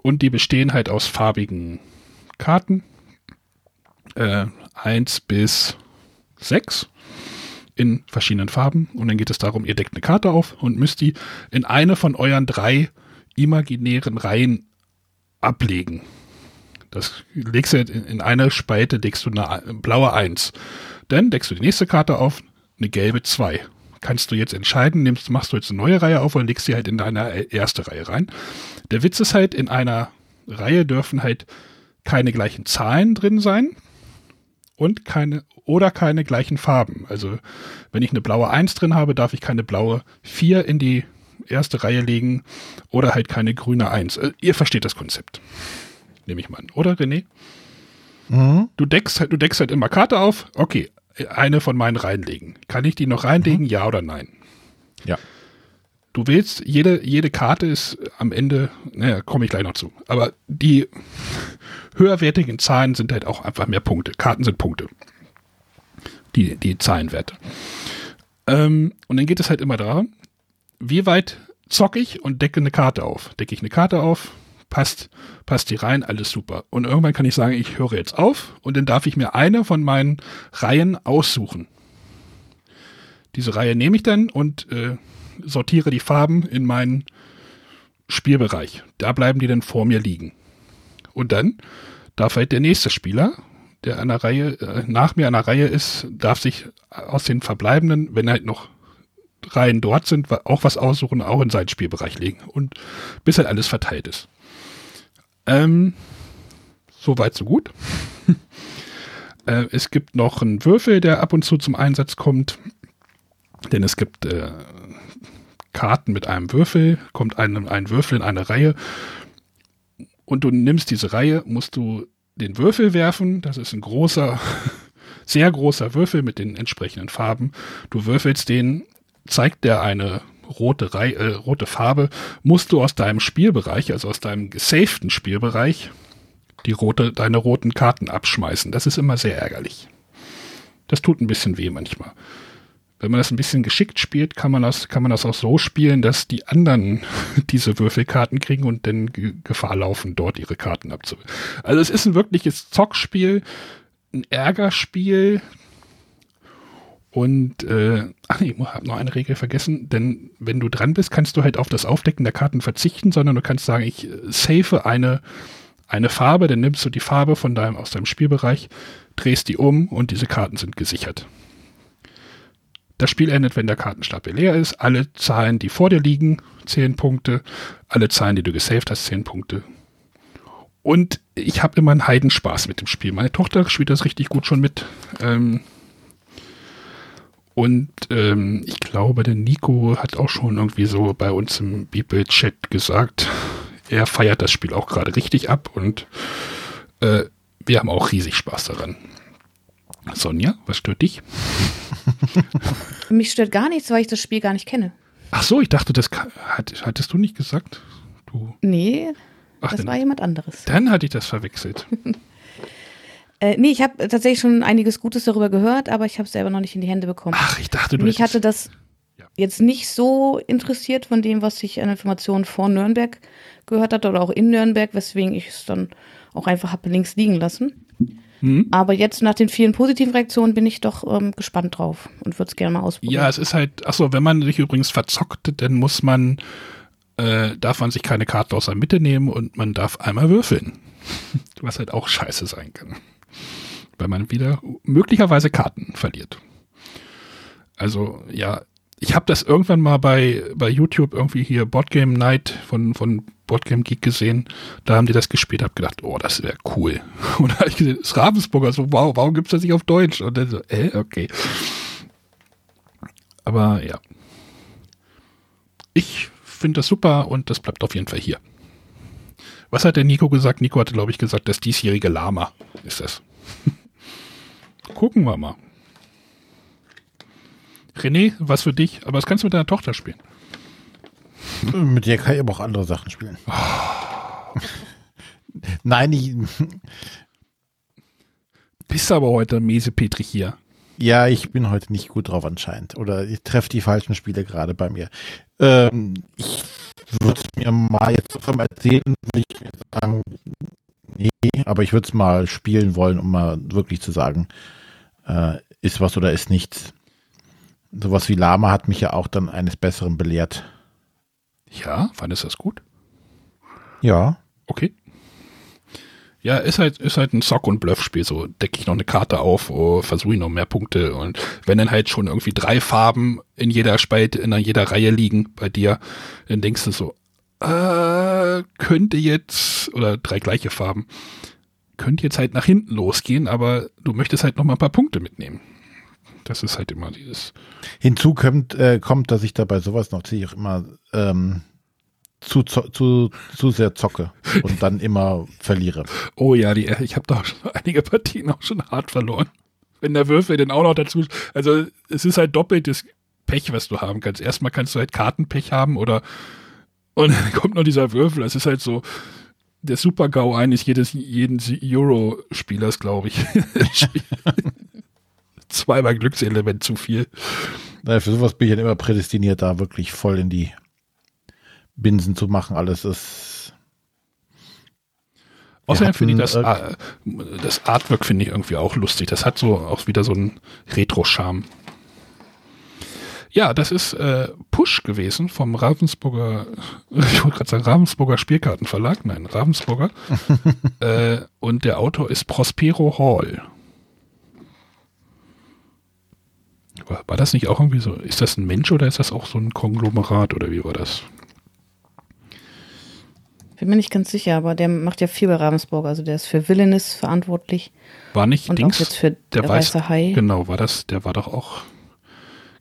und die bestehen halt aus farbigen Karten. Äh, eins bis sechs in verschiedenen Farben und dann geht es darum, ihr deckt eine Karte auf und müsst die in eine von euren drei imaginären Reihen ablegen. Das legst du in, in eine Spalte, legst du eine blaue Eins. Dann deckst du die nächste Karte auf, eine gelbe zwei kannst du jetzt entscheiden, nimmst, machst du jetzt eine neue Reihe auf oder legst sie halt in deine erste Reihe rein. Der Witz ist halt, in einer Reihe dürfen halt keine gleichen Zahlen drin sein und keine oder keine gleichen Farben. Also wenn ich eine blaue 1 drin habe, darf ich keine blaue 4 in die erste Reihe legen oder halt keine grüne 1. Also ihr versteht das Konzept. Nehme ich mal an. Oder René? Mhm. Du deckst halt, du deckst halt immer Karte auf. Okay, eine von meinen reinlegen. Kann ich die noch reinlegen, mhm. ja oder nein? Ja. Du willst, jede, jede Karte ist am Ende, naja, komme ich gleich noch zu. Aber die höherwertigen Zahlen sind halt auch einfach mehr Punkte. Karten sind Punkte. Die, die Zahlenwerte. Ähm, und dann geht es halt immer darum, wie weit zocke ich und decke eine Karte auf. Decke ich eine Karte auf, passt, passt die rein, alles super. Und irgendwann kann ich sagen, ich höre jetzt auf und dann darf ich mir eine von meinen Reihen aussuchen. Diese Reihe nehme ich dann und äh, sortiere die Farben in meinen Spielbereich. Da bleiben die dann vor mir liegen. Und dann darf halt der nächste Spieler, der an der Reihe, äh, nach mir an der Reihe ist, darf sich aus den verbleibenden, wenn halt noch Reihen dort sind, auch was aussuchen, auch in seinen Spielbereich legen. Und bis halt alles verteilt ist. Ähm, so weit, so gut. äh, es gibt noch einen Würfel, der ab und zu zum Einsatz kommt. Denn es gibt äh, Karten mit einem Würfel, kommt ein, ein Würfel in eine Reihe und du nimmst diese Reihe, musst du den Würfel werfen. Das ist ein großer, sehr großer Würfel mit den entsprechenden Farben. Du würfelst den, zeigt der eine rote, Reihe, äh, rote Farbe, musst du aus deinem Spielbereich, also aus deinem gesaften Spielbereich, die rote, deine roten Karten abschmeißen. Das ist immer sehr ärgerlich. Das tut ein bisschen weh manchmal wenn man das ein bisschen geschickt spielt, kann man das, kann man das auch so spielen, dass die anderen diese Würfelkarten kriegen und dann Gefahr laufen, dort ihre Karten abzuwürfeln. Also es ist ein wirkliches Zockspiel, ein Ärgerspiel. Und äh, ach nee, ich habe noch eine Regel vergessen, denn wenn du dran bist, kannst du halt auf das Aufdecken der Karten verzichten, sondern du kannst sagen, ich äh, safe eine, eine Farbe, dann nimmst du die Farbe von deinem, aus deinem Spielbereich, drehst die um und diese Karten sind gesichert. Das Spiel endet, wenn der Kartenstapel leer ist. Alle Zahlen, die vor dir liegen, 10 Punkte. Alle Zahlen, die du gesaved hast, 10 Punkte. Und ich habe immer einen Heidenspaß mit dem Spiel. Meine Tochter spielt das richtig gut schon mit. Ähm, und ähm, ich glaube, der Nico hat auch schon irgendwie so bei uns im Bibel-Chat gesagt, er feiert das Spiel auch gerade richtig ab und äh, wir haben auch riesig Spaß daran. Sonja, was stört dich? Mich stört gar nichts, weil ich das Spiel gar nicht kenne. Ach so, ich dachte, das hattest du nicht gesagt. Du. Nee, Ach, das dann, war jemand anderes. Dann hatte ich das verwechselt. äh, nee, ich habe tatsächlich schon einiges Gutes darüber gehört, aber ich habe es selber noch nicht in die Hände bekommen. Ach, ich dachte, du Mich hatte das ja. jetzt nicht so interessiert von dem, was ich an Informationen vor Nürnberg gehört hatte oder auch in Nürnberg, weswegen ich es dann auch einfach habe links liegen lassen. Hm? Aber jetzt nach den vielen positiven Reaktionen bin ich doch ähm, gespannt drauf und würde es gerne mal ausprobieren. Ja, es ist halt, achso, wenn man sich übrigens verzockt, dann muss man, äh, darf man sich keine Karte aus der Mitte nehmen und man darf einmal würfeln. Was halt auch scheiße sein kann. Weil man wieder möglicherweise Karten verliert. Also, ja, ich habe das irgendwann mal bei, bei YouTube irgendwie hier Boardgame Night von, von Boardgame Geek gesehen. Da haben die das gespielt, hab gedacht, oh, das wäre cool. Und da habe ich gesehen, ist Ravensburger, so, wow, warum gibt's das nicht auf Deutsch? Und dann so, äh, okay. Aber ja. Ich finde das super und das bleibt auf jeden Fall hier. Was hat der Nico gesagt? Nico hatte, glaube ich, gesagt, das diesjährige Lama ist das. Gucken wir mal. René, was für dich, aber das kannst du mit deiner Tochter spielen. Mit der kann ich aber auch andere Sachen spielen. Nein, ich. Bist aber heute miese Petri hier. Ja, ich bin heute nicht gut drauf anscheinend. Oder ich treffe die falschen Spiele gerade bei mir. Ähm, ich würde es mir mal jetzt vom Erzählen, würde ich sagen, nee, aber ich würde es mal spielen wollen, um mal wirklich zu sagen, äh, ist was oder ist nichts. Sowas wie Lama hat mich ja auch dann eines Besseren belehrt. Ja, fandest du das gut? Ja. Okay. Ja, ist halt, ist halt ein Sock- und Bluff-Spiel. So decke ich noch eine Karte auf, oh, versuche ich noch mehr Punkte. Und wenn dann halt schon irgendwie drei Farben in jeder Spalte, in jeder Reihe liegen bei dir, dann denkst du so, äh, könnte jetzt, oder drei gleiche Farben, könnte jetzt halt nach hinten losgehen, aber du möchtest halt noch mal ein paar Punkte mitnehmen. Das ist halt immer dieses. Hinzu kommt, äh, kommt dass ich dabei sowas noch ziehe, auch immer ähm, zu, zu, zu sehr zocke und dann immer verliere. Oh ja, die, ich habe da einige Partien auch schon hart verloren. Wenn der Würfel dann auch noch dazu. Also es ist halt doppeltes Pech, was du haben kannst. Erstmal kannst du halt Kartenpech haben oder und dann kommt noch dieser Würfel. Es ist halt so der Super-GAU eines jedes, jeden Euro-Spielers, glaube ich. zweimal Glückselement zu viel. Naja, für sowas bin ich dann immer prädestiniert, da wirklich voll in die Binsen zu machen. Alles ist. Außerdem finde ich das, äh, das Artwork finde ich irgendwie auch lustig. Das hat so auch wieder so einen Retro-Charme. Ja, das ist äh, Push gewesen vom Ravensburger, ich wollte gerade sagen Ravensburger Spielkartenverlag, nein, Ravensburger. äh, und der Autor ist Prospero Hall. War, das nicht auch irgendwie so? Ist das ein Mensch oder ist das auch so ein Konglomerat oder wie war das? Bin mir nicht ganz sicher, aber der macht ja viel bei Ravensburger. Also der ist für Villainous verantwortlich. War nicht und Dings? Auch jetzt für der, der Weiß, Weiße Hai. Genau, war das, der war doch auch.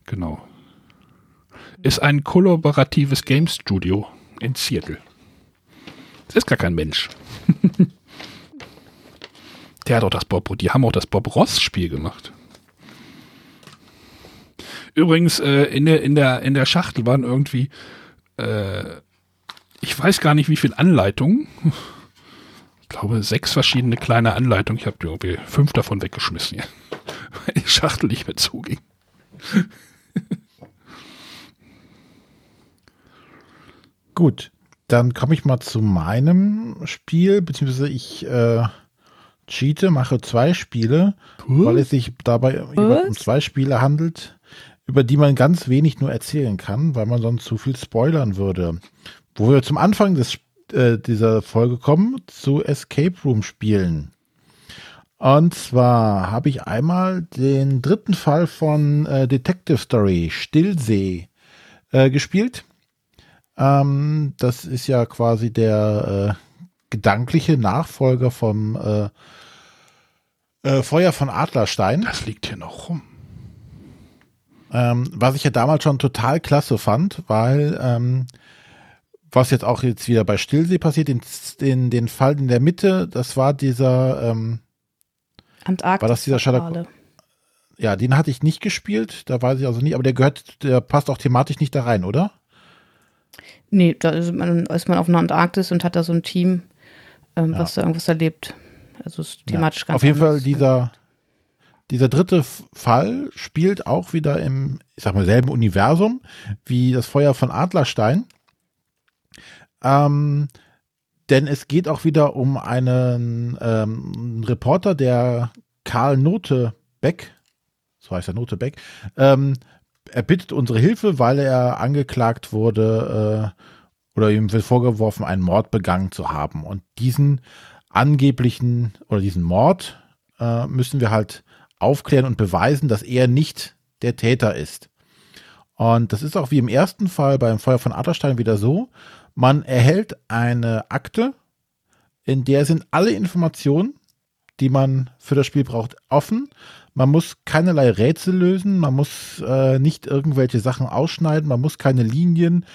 Genau ist ein kollaboratives Game Studio in Seattle. Das ist gar kein Mensch. Der hat auch das Bob, die haben auch das Bob Ross Spiel gemacht. Übrigens, äh, in, der, in, der, in der Schachtel waren irgendwie, äh, ich weiß gar nicht wie viele Anleitungen. Ich glaube, sechs verschiedene kleine Anleitungen. Ich habe irgendwie fünf davon weggeschmissen, ja. weil die Schachtel nicht mehr zuging. Gut, dann komme ich mal zu meinem Spiel, beziehungsweise ich äh, cheate, mache zwei Spiele, uh. weil es sich dabei über, um zwei Spiele handelt, über die man ganz wenig nur erzählen kann, weil man sonst zu viel spoilern würde. Wo wir zum Anfang des, äh, dieser Folge kommen, zu Escape Room Spielen. Und zwar habe ich einmal den dritten Fall von äh, Detective Story, Stillsee, äh, gespielt. Ähm, das ist ja quasi der äh, gedankliche Nachfolger vom äh, äh, Feuer von Adlerstein. Das liegt hier noch rum. Ähm, was ich ja damals schon total klasse fand, weil ähm, was jetzt auch jetzt wieder bei Stillsee passiert, den, den, den Fall in der Mitte, das war dieser ähm, Antarktis. War das dieser Sherlock? Ja, den hatte ich nicht gespielt, da weiß ich also nicht, aber der gehört, der passt auch thematisch nicht da rein, oder? Nee, da ist man, ist man auf einer Antarktis und hat da so ein Team, ähm, ja. was da irgendwas erlebt. Also ist thematisch ja. ganz Auf jeden. Fall dieser, dieser dritte Fall spielt auch wieder im, ich sag mal, selben Universum wie das Feuer von Adlerstein. Ähm, denn es geht auch wieder um einen ähm, Reporter, der Karl Notebeck, so heißt er Notebeck, ähm, er bittet unsere Hilfe, weil er angeklagt wurde äh, oder ihm wird vorgeworfen, einen Mord begangen zu haben. Und diesen angeblichen oder diesen Mord äh, müssen wir halt aufklären und beweisen, dass er nicht der Täter ist. Und das ist auch wie im ersten Fall beim Feuer von Adlerstein wieder so. Man erhält eine Akte, in der sind alle Informationen, die man für das Spiel braucht, offen. Man muss keinerlei Rätsel lösen, man muss äh, nicht irgendwelche Sachen ausschneiden, man muss keine Linien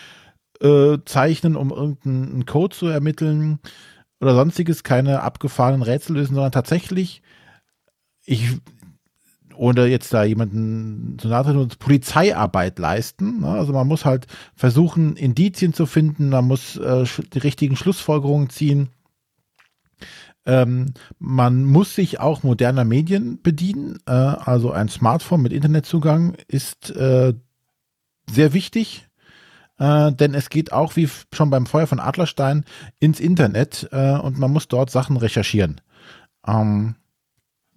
äh, zeichnen, um irgendeinen Code zu ermitteln oder sonstiges, keine abgefahrenen Rätsel lösen, sondern tatsächlich, ich, ohne jetzt da jemanden zu nahe Polizeiarbeit leisten. Ne? Also man muss halt versuchen, Indizien zu finden, man muss äh, die richtigen Schlussfolgerungen ziehen. Ähm, man muss sich auch moderner Medien bedienen. Äh, also ein Smartphone mit Internetzugang ist äh, sehr wichtig, äh, denn es geht auch wie schon beim Feuer von Adlerstein ins Internet äh, und man muss dort Sachen recherchieren. Ähm,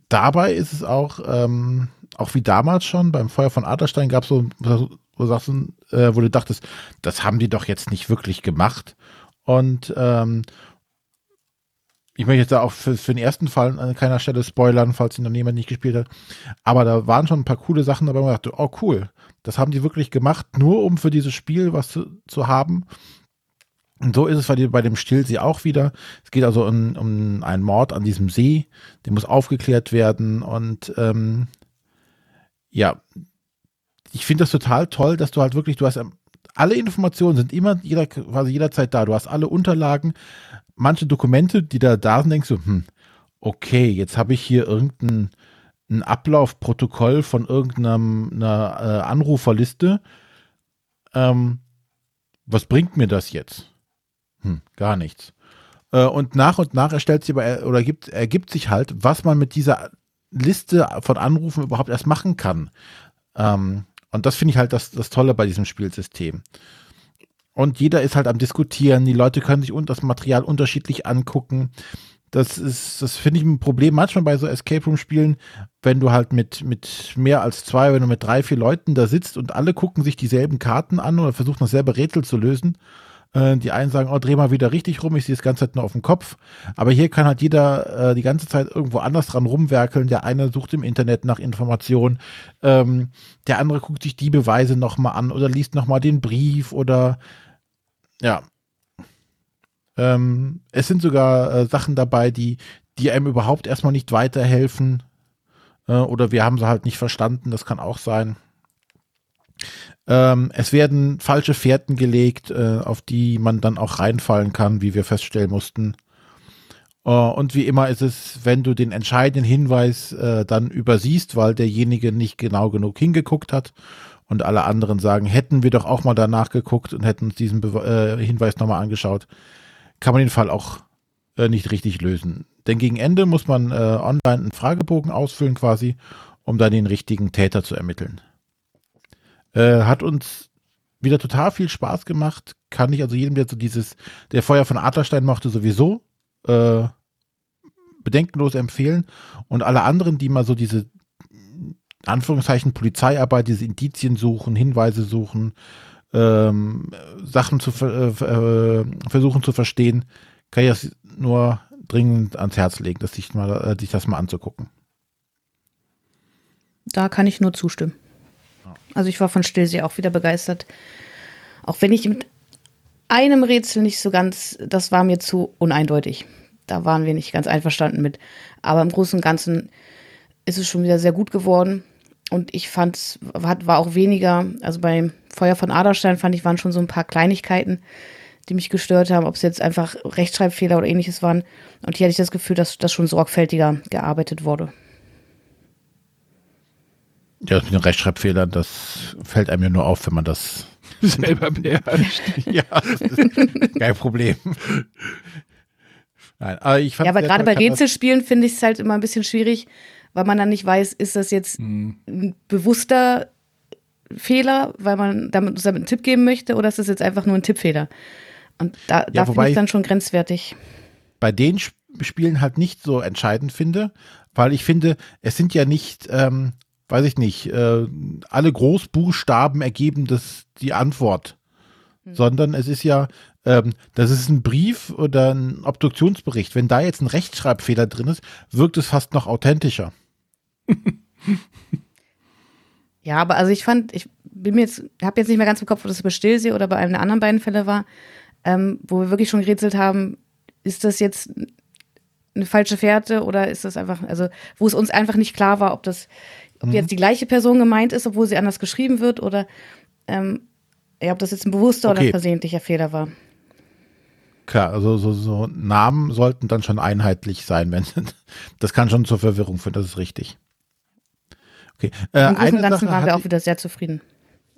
dabei ist es auch, ähm, auch wie damals schon beim Feuer von Adlerstein gab es so, so Sachen, äh, wo du dachtest, das haben die doch jetzt nicht wirklich gemacht. Und ähm, ich möchte jetzt da auch für, für, den ersten Fall an keiner Stelle spoilern, falls ihn noch jemand nicht gespielt hat. Aber da waren schon ein paar coole Sachen dabei, wo man dachte, oh cool, das haben die wirklich gemacht, nur um für dieses Spiel was zu, zu haben. Und so ist es bei, bei dem Stillsee auch wieder. Es geht also um, um einen Mord an diesem See, der muss aufgeklärt werden. Und ähm, ja, ich finde das total toll, dass du halt wirklich, du hast alle Informationen sind immer jeder, quasi jederzeit da. Du hast alle Unterlagen, manche Dokumente, die da da sind, denkst du, hm, okay, jetzt habe ich hier irgendein ein Ablaufprotokoll von irgendeiner äh, Anruferliste. Ähm, was bringt mir das jetzt? Hm, gar nichts. Äh, und nach und nach erstellt sich aber oder gibt, ergibt sich halt, was man mit dieser Liste von Anrufen überhaupt erst machen kann. Ähm, Und das finde ich halt das, das Tolle bei diesem Spielsystem. Und jeder ist halt am Diskutieren. Die Leute können sich das Material unterschiedlich angucken. Das ist, das finde ich ein Problem manchmal bei so Escape Room Spielen, wenn du halt mit, mit mehr als zwei, wenn du mit drei, vier Leuten da sitzt und alle gucken sich dieselben Karten an oder versuchen dasselbe Rätsel zu lösen. Äh, die einen sagen, oh, dreh mal wieder richtig rum, ich sehe das ganze Zeit nur auf dem Kopf. Aber hier kann halt jeder äh, die ganze Zeit irgendwo anders dran rumwerkeln. Der eine sucht im Internet nach Informationen, ähm, der andere guckt sich die Beweise nochmal an oder liest nochmal den Brief oder ja, ähm, es sind sogar äh, Sachen dabei, die, die einem überhaupt erstmal nicht weiterhelfen. Äh, oder wir haben sie halt nicht verstanden, das kann auch sein. Ähm, es werden falsche Fährten gelegt, äh, auf die man dann auch reinfallen kann, wie wir feststellen mussten. Äh, und wie immer ist es, wenn du den entscheidenden Hinweis äh, dann übersiehst, weil derjenige nicht genau genug hingeguckt hat und alle anderen sagen, hätten wir doch auch mal danach geguckt und hätten uns diesen Be äh, Hinweis nochmal angeschaut, kann man den Fall auch äh, nicht richtig lösen. Denn gegen Ende muss man äh, online einen Fragebogen ausfüllen quasi, um dann den richtigen Täter zu ermitteln. Äh, hat uns wieder total viel Spaß gemacht. Kann ich also jedem, der so dieses, der Feuer von Adlerstein mochte, sowieso äh, bedenkenlos empfehlen. Und alle anderen, die mal so diese Anführungszeichen Polizeiarbeit, diese Indizien suchen, Hinweise suchen, ähm, Sachen zu äh, äh, versuchen zu verstehen, kann ich das nur dringend ans Herz legen, dass sich, mal, äh, sich das mal anzugucken. Da kann ich nur zustimmen. Also ich war von Stillsee auch wieder begeistert. Auch wenn ich mit einem Rätsel nicht so ganz, das war mir zu uneindeutig. Da waren wir nicht ganz einverstanden mit. Aber im Großen und Ganzen ist es schon wieder sehr gut geworden. Und ich fand es war auch weniger, also beim Feuer von Aderstein fand ich, waren schon so ein paar Kleinigkeiten, die mich gestört haben, ob es jetzt einfach Rechtschreibfehler oder ähnliches waren. Und hier hatte ich das Gefühl, dass das schon sorgfältiger gearbeitet wurde. Ja, das mit den Rechtschreibfehlern, das fällt einem ja nur auf, wenn man das selber beherrscht. ja, das ist kein Problem. Nein, aber ich fand ja, aber gerade bei Rätselspielen finde ich es halt immer ein bisschen schwierig, weil man dann nicht weiß, ist das jetzt mhm. ein bewusster Fehler, weil man damit, damit einen Tipp geben möchte, oder ist das jetzt einfach nur ein Tippfehler? Und da, ja, da finde ich dann schon grenzwertig. Bei den Spielen halt nicht so entscheidend finde, weil ich finde, es sind ja nicht, ähm, weiß ich nicht, äh, alle Großbuchstaben ergeben das die Antwort, hm. sondern es ist ja, ähm, das ist ein Brief oder ein Obduktionsbericht. Wenn da jetzt ein Rechtschreibfehler drin ist, wirkt es fast noch authentischer. ja, aber also ich fand, ich bin mir jetzt, habe jetzt nicht mehr ganz im Kopf, ob das bei Stillsee oder bei einem der anderen beiden Fälle war, ähm, wo wir wirklich schon gerätselt haben, ist das jetzt eine falsche Fährte oder ist das einfach, also wo es uns einfach nicht klar war, ob das ob mhm. jetzt die gleiche Person gemeint ist, obwohl sie anders geschrieben wird oder ähm, ja, ob das jetzt ein bewusster okay. oder versehentlicher Fehler war. Klar, also so, so Namen sollten dann schon einheitlich sein, wenn das kann schon zur Verwirrung führen, das ist richtig. Okay. Äh, Im Großen und Ganzen waren wir auch wieder sehr zufrieden.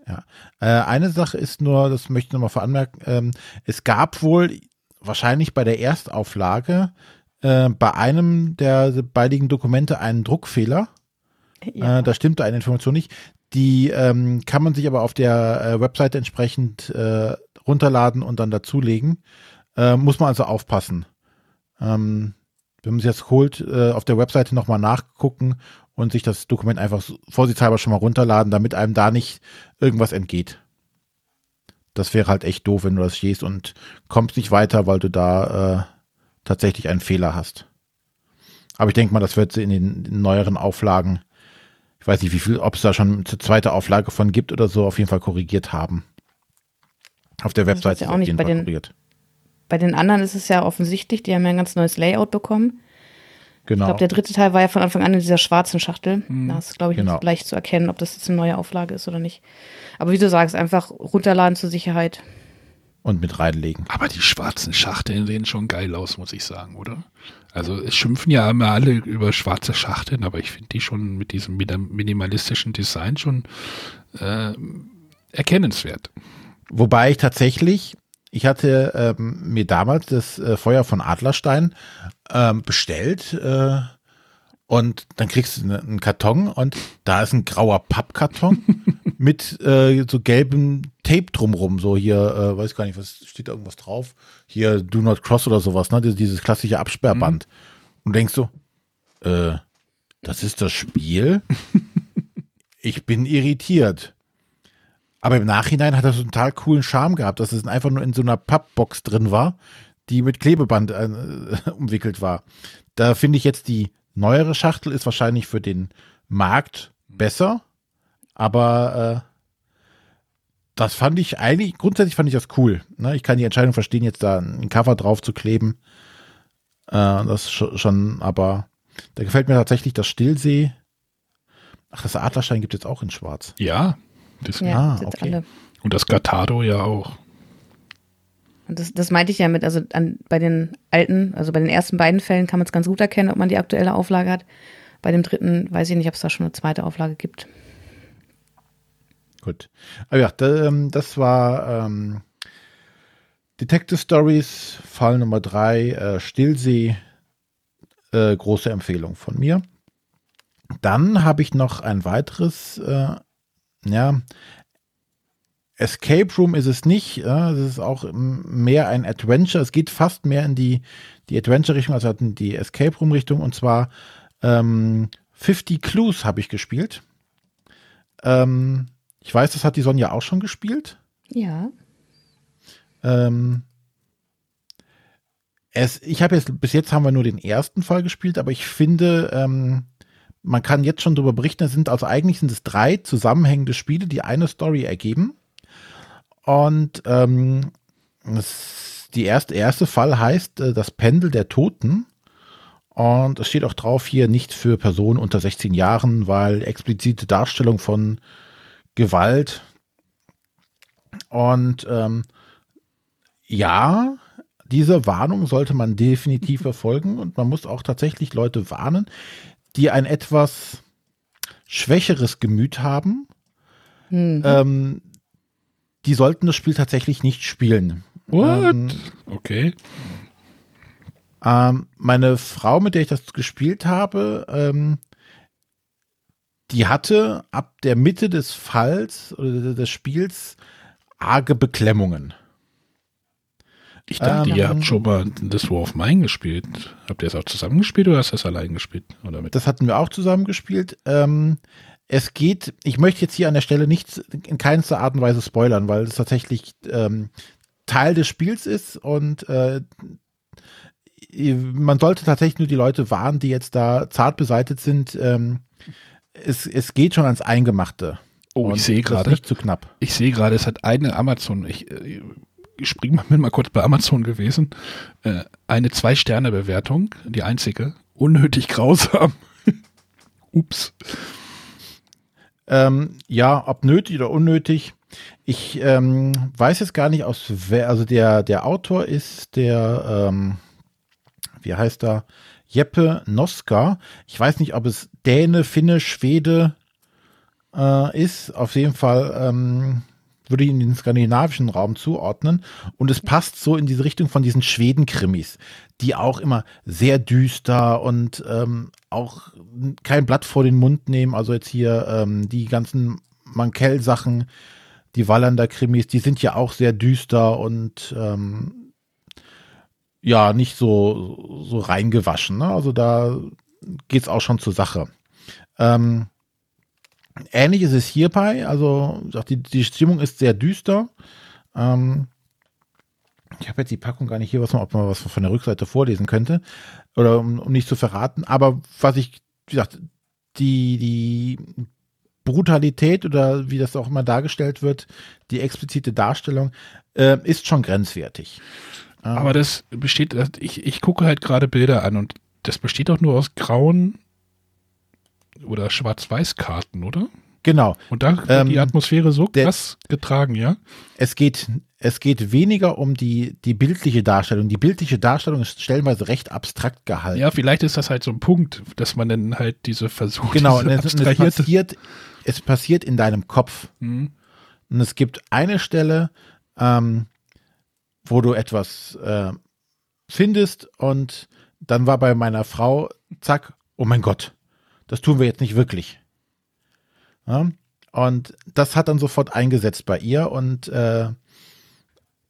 Ja. Äh, eine Sache ist nur, das möchte ich nochmal veranmerken, ähm, es gab wohl wahrscheinlich bei der Erstauflage äh, bei einem der beiden Dokumente einen Druckfehler. Ja. Äh, da stimmte eine Information nicht. Die ähm, kann man sich aber auf der äh, Webseite entsprechend äh, runterladen und dann dazulegen. Äh, muss man also aufpassen. Ähm, wenn man sich das holt, äh, auf der Webseite nochmal nachgucken und sich das Dokument einfach vorsichtshalber schon mal runterladen, damit einem da nicht irgendwas entgeht. Das wäre halt echt doof, wenn du das stehst und kommst nicht weiter, weil du da äh, tatsächlich einen Fehler hast. Aber ich denke mal, das wird in den neueren Auflagen, ich weiß nicht, wie viel, ob es da schon eine zweite Auflage von gibt oder so, auf jeden Fall korrigiert haben. Auf der Webseite ja auch nicht bei den, korrigiert. Bei den anderen ist es ja offensichtlich, die haben ja ein ganz neues Layout bekommen. Genau. Ich glaube, der dritte Teil war ja von Anfang an in dieser schwarzen Schachtel. Mhm. Da ist, glaube ich, genau. nicht leicht zu erkennen, ob das jetzt eine neue Auflage ist oder nicht. Aber wie du sagst, einfach runterladen zur Sicherheit. Und mit reinlegen. Aber die schwarzen Schachteln sehen schon geil aus, muss ich sagen, oder? Also es schimpfen ja immer alle über schwarze Schachteln, aber ich finde die schon mit diesem minimalistischen Design schon äh, erkennenswert. Wobei ich tatsächlich, ich hatte ähm, mir damals das äh, Feuer von Adlerstein ähm, bestellt äh, Und dann kriegst du einen Karton und da ist ein grauer Pappkarton mit äh, so gelbem Tape drumrum. So hier, äh, weiß gar nicht, was steht da irgendwas drauf? Hier Do Not Cross oder sowas, ne? Dieses klassische Absperrband. Mhm. Und denkst du, äh, das ist das Spiel? ich bin irritiert. Aber im Nachhinein hat das einen total coolen Charme gehabt, dass es einfach nur in so einer Pappbox drin war, die mit Klebeband äh, umwickelt war. Da finde ich jetzt die neuere Schachtel ist wahrscheinlich für den Markt besser, aber äh, das fand ich eigentlich, grundsätzlich fand ich das cool. Ne? Ich kann die Entscheidung verstehen, jetzt da ein Cover drauf zu kleben. Äh, das schon, aber da gefällt mir tatsächlich das Stillsee. Ach, das Adlerstein gibt es jetzt auch in Schwarz. Ja, das, ja, ah, okay. alle. Und das Gatado ja auch. Das, das meinte ich ja mit, also an, bei den alten, also bei den ersten beiden Fällen kann man es ganz gut erkennen, ob man die aktuelle Auflage hat. Bei dem dritten weiß ich nicht, ob es da schon eine zweite Auflage gibt. Gut. Aber ja, da, ähm, das war ähm, Detective Stories, Fall Nummer drei, äh, Stillsee. Äh, große Empfehlung von mir. Dann habe ich noch ein weiteres, äh, ja, Escape Room ist es nicht. Es ist auch mehr ein Adventure. Es geht fast mehr in die, die Adventure-Richtung, also in die Escape Room-Richtung. Und zwar ähm, 50 Clues habe ich gespielt. Ähm, ich weiß, das hat die Sonja auch schon gespielt. Ja. Ähm, es, ich habe jetzt, bis jetzt haben wir nur den ersten Fall gespielt, aber ich finde, ähm, man kann jetzt schon darüber berichten, es sind also eigentlich sind es drei zusammenhängende Spiele, die eine Story ergeben. Und ähm, das, die erste, erste Fall heißt äh, das Pendel der Toten. Und es steht auch drauf hier nicht für Personen unter 16 Jahren, weil explizite Darstellung von Gewalt. Und ähm, ja, diese Warnung sollte man definitiv verfolgen und man muss auch tatsächlich Leute warnen, die ein etwas schwächeres Gemüt haben. Mhm. Ähm, die sollten das Spiel tatsächlich nicht spielen. What? Ähm, okay. Ähm, meine Frau, mit der ich das gespielt habe, ähm, die hatte ab der Mitte des Falls oder des Spiels arge Beklemmungen. Ich dachte, ähm, ihr habt schon mal das War of Mine gespielt. Habt ihr es auch zusammen gespielt oder hast du es allein gespielt? Oder mit? Das hatten wir auch zusammen gespielt. Ähm, es geht, ich möchte jetzt hier an der Stelle nicht in keinster Art und Weise spoilern, weil es tatsächlich ähm, Teil des Spiels ist und äh, man sollte tatsächlich nur die Leute warnen, die jetzt da zart beseitigt sind. Ähm, es, es geht schon ans Eingemachte. Oh, ich sehe gerade. Nicht zu knapp. Ich sehe gerade, es hat eine Amazon. Ich, ich springe mal, mal kurz bei Amazon gewesen. Äh, eine Zwei-Sterne-Bewertung, die einzige. Unnötig grausam. Ups. Ähm, ja, ob nötig oder unnötig. Ich ähm, weiß jetzt gar nicht aus wer, also der, der Autor ist der, ähm, wie heißt er? Jeppe Noska. Ich weiß nicht, ob es Däne, Finne, Schwede äh, ist. Auf jeden Fall ähm, würde ich in den skandinavischen Raum zuordnen. Und es passt so in diese Richtung von diesen Schweden-Krimis, die auch immer sehr düster und ähm, auch kein Blatt vor den Mund nehmen. Also jetzt hier ähm, die ganzen Mankell-Sachen, die Wallander-Krimis, die sind ja auch sehr düster und ähm, ja, nicht so, so reingewaschen. Ne? Also da geht es auch schon zur Sache. Ähm, ähnlich ist es hierbei. Also die, die Stimmung ist sehr düster. Ähm, ich habe jetzt die Packung gar nicht hier, was man, ob man was von der Rückseite vorlesen könnte. Oder um, um nicht zu verraten. Aber was ich, wie gesagt, die, die Brutalität oder wie das auch immer dargestellt wird, die explizite Darstellung, äh, ist schon grenzwertig. Aber das besteht, ich, ich gucke halt gerade Bilder an und das besteht auch nur aus grauen oder Schwarz-Weiß-Karten, oder? Genau. Und da wird ähm, die Atmosphäre so krass der, getragen, ja? Es geht, es geht weniger um die, die bildliche Darstellung. Die bildliche Darstellung ist stellenweise recht abstrakt gehalten. Ja, vielleicht ist das halt so ein Punkt, dass man dann halt diese Versuche. Genau, diese es, es, passiert, es passiert in deinem Kopf. Mhm. Und es gibt eine Stelle, ähm, wo du etwas äh, findest und dann war bei meiner Frau, zack, oh mein Gott das tun wir jetzt nicht wirklich. Ja? Und das hat dann sofort eingesetzt bei ihr und äh,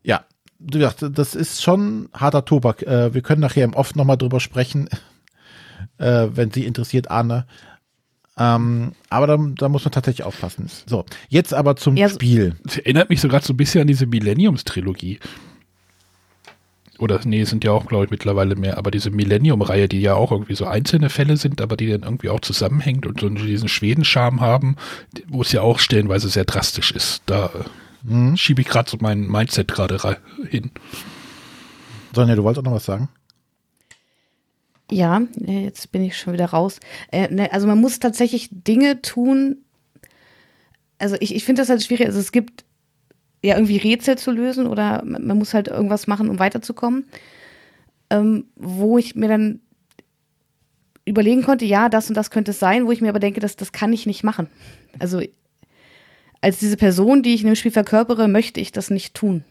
ja, das ist schon harter Tobak. Äh, wir können nachher im Off nochmal drüber sprechen, äh, wenn Sie interessiert, Arne. Ähm, aber da, da, muss man tatsächlich aufpassen. So, jetzt aber zum ja, Spiel. Das erinnert mich sogar so ein bisschen an diese Millenniums-Trilogie. Oder nee, sind ja auch, glaube ich, mittlerweile mehr, aber diese Millennium-Reihe, die ja auch irgendwie so einzelne Fälle sind, aber die dann irgendwie auch zusammenhängt und so diesen Schweden-Charme haben, wo es ja auch stellenweise sehr drastisch ist. Da mhm. schiebe ich gerade so mein Mindset gerade hin. Sonja, du wolltest auch noch was sagen? Ja, jetzt bin ich schon wieder raus. Äh, also man muss tatsächlich Dinge tun. Also ich, ich finde das halt schwierig. Also es gibt ja irgendwie Rätsel zu lösen oder man muss halt irgendwas machen, um weiterzukommen. Ähm, wo ich mir dann überlegen konnte, ja, das und das könnte es sein, wo ich mir aber denke, das, das kann ich nicht machen. Also als diese Person, die ich in dem Spiel verkörpere, möchte ich das nicht tun.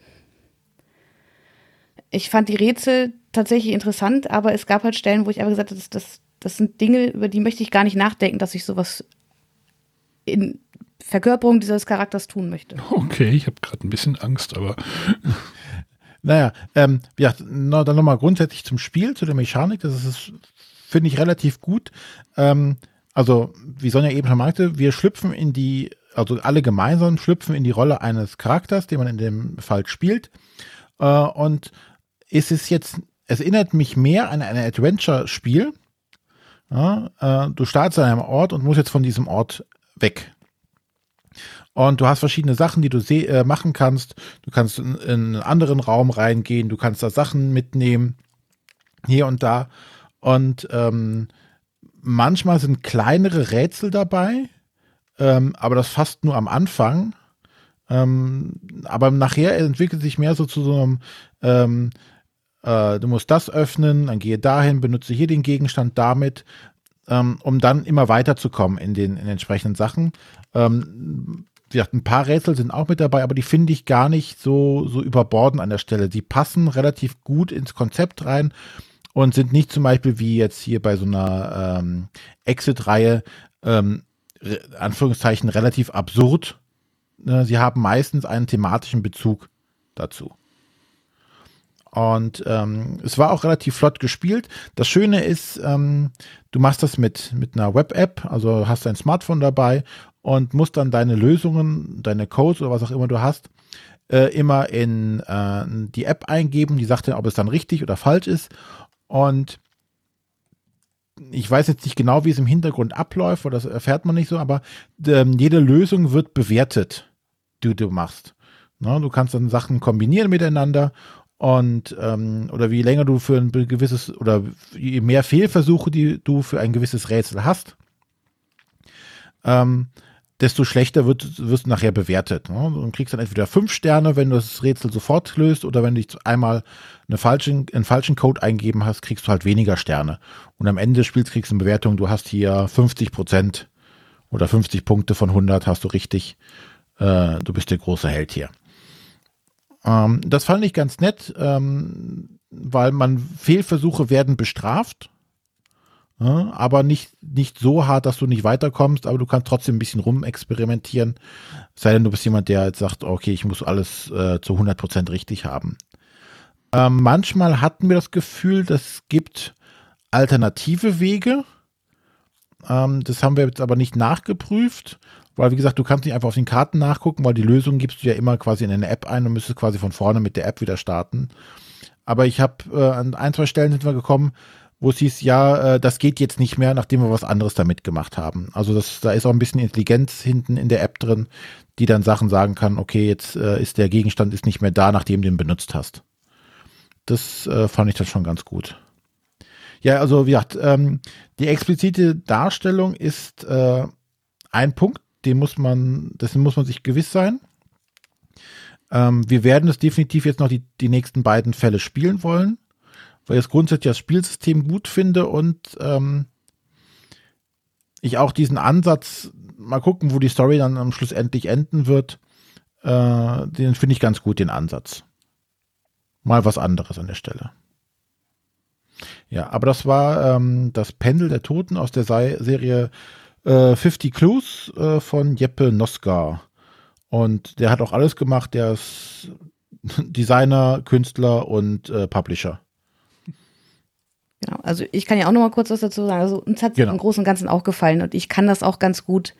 Ich fand die Rätsel tatsächlich interessant, aber es gab halt Stellen, wo ich einfach gesagt habe, das, das, das sind Dinge, über die möchte ich gar nicht nachdenken, dass ich sowas in Verkörperung dieses Charakters tun möchte. Okay, ich habe gerade ein bisschen Angst, aber. Naja, ähm, ja, na, dann nochmal grundsätzlich zum Spiel, zu der Mechanik. Das ist, finde ich, relativ gut. Ähm, also, wie Sonja eben schon meinte, wir schlüpfen in die, also alle gemeinsam schlüpfen in die Rolle eines Charakters, den man in dem Fall spielt. Äh, und es ist jetzt es erinnert mich mehr an ein Adventure-Spiel. Ja, äh, du startest an einem Ort und musst jetzt von diesem Ort weg. Und du hast verschiedene Sachen, die du äh, machen kannst. Du kannst in, in, einen anderen Raum reingehen, du kannst da Sachen mitnehmen, hier und da. Und ähm, manchmal sind kleinere Rätsel dabei, ähm, aber das fast nur am Anfang. Ähm, aber nachher entwickelt sich mehr so zu so einem ähm, äh, du musst das öffnen, dann gehe dahin, benutze hier den Gegenstand damit, ähm, um dann immer weiterzukommen in den, in den entsprechenden Sachen. Ähm, wie gesagt, ein paar Rätsel sind auch mit dabei, aber die finde ich gar nicht so, so überborden an der Stelle. Die passen relativ gut ins Konzept rein und sind nicht zum Beispiel wie jetzt hier bei so einer ähm, Exit-Reihe, ähm, Anführungszeichen, relativ absurd. Ne, sie haben meistens einen thematischen Bezug dazu. Und ähm, es war auch relativ flott gespielt. Das Schöne ist, ähm, du machst das mit, mit einer Web-App, also hast dein Smartphone dabei und musst dann deine Lösungen, deine Codes oder was auch immer du hast, äh, immer in äh, die App eingeben. Die sagt dann, ob es dann richtig oder falsch ist. Und ich weiß jetzt nicht genau, wie es im Hintergrund abläuft, oder das erfährt man nicht so, aber ähm, jede Lösung wird bewertet, die du machst. Na, du kannst dann Sachen kombinieren miteinander und ähm, oder wie länger du für ein gewisses oder je mehr Fehlversuche, die du für ein gewisses Rätsel hast, ähm, desto schlechter wird, wirst du nachher bewertet. Ne? Du kriegst dann entweder fünf Sterne, wenn du das Rätsel sofort löst, oder wenn du einmal eine falschen, einen falschen Code eingeben hast, kriegst du halt weniger Sterne. Und am Ende des Spiels kriegst du eine Bewertung, du hast hier 50 Prozent oder 50 Punkte von 100 hast du richtig. Äh, du bist der große Held hier. Ähm, das fand ich ganz nett, ähm, weil man Fehlversuche werden bestraft, ja, aber nicht, nicht so hart, dass du nicht weiterkommst, aber du kannst trotzdem ein bisschen rumexperimentieren. Sei denn, du bist jemand, der jetzt sagt, okay, ich muss alles äh, zu 100% richtig haben. Ähm, manchmal hatten wir das Gefühl, das gibt alternative Wege. Ähm, das haben wir jetzt aber nicht nachgeprüft. Weil, wie gesagt, du kannst nicht einfach auf den Karten nachgucken, weil die Lösung gibst du ja immer quasi in eine App ein und müsstest quasi von vorne mit der App wieder starten. Aber ich habe äh, an ein, zwei Stellen sind wir gekommen, wo es hieß, ja, äh, das geht jetzt nicht mehr, nachdem wir was anderes damit gemacht haben. Also das, da ist auch ein bisschen Intelligenz hinten in der App drin, die dann Sachen sagen kann, okay, jetzt äh, ist der Gegenstand ist nicht mehr da, nachdem du ihn benutzt hast. Das äh, fand ich dann schon ganz gut. Ja, also wie gesagt, ähm, die explizite Darstellung ist äh, ein Punkt, dem muss man, dessen muss man sich gewiss sein. Ähm, wir werden es definitiv jetzt noch die, die nächsten beiden Fälle spielen wollen, weil ich grundsätzlich das Spielsystem gut finde und ähm, ich auch diesen Ansatz, mal gucken, wo die Story dann am Schluss endlich enden wird, äh, den finde ich ganz gut, den Ansatz. Mal was anderes an der Stelle. Ja, aber das war ähm, das Pendel der Toten aus der Serie äh, 50 Clues äh, von Jeppe Noska. Und der hat auch alles gemacht. Der ist Designer, Künstler und äh, Publisher. Genau, also ich kann ja auch noch mal kurz was dazu sagen. Also uns hat es genau. im Großen und Ganzen auch gefallen und ich kann das auch ganz gut,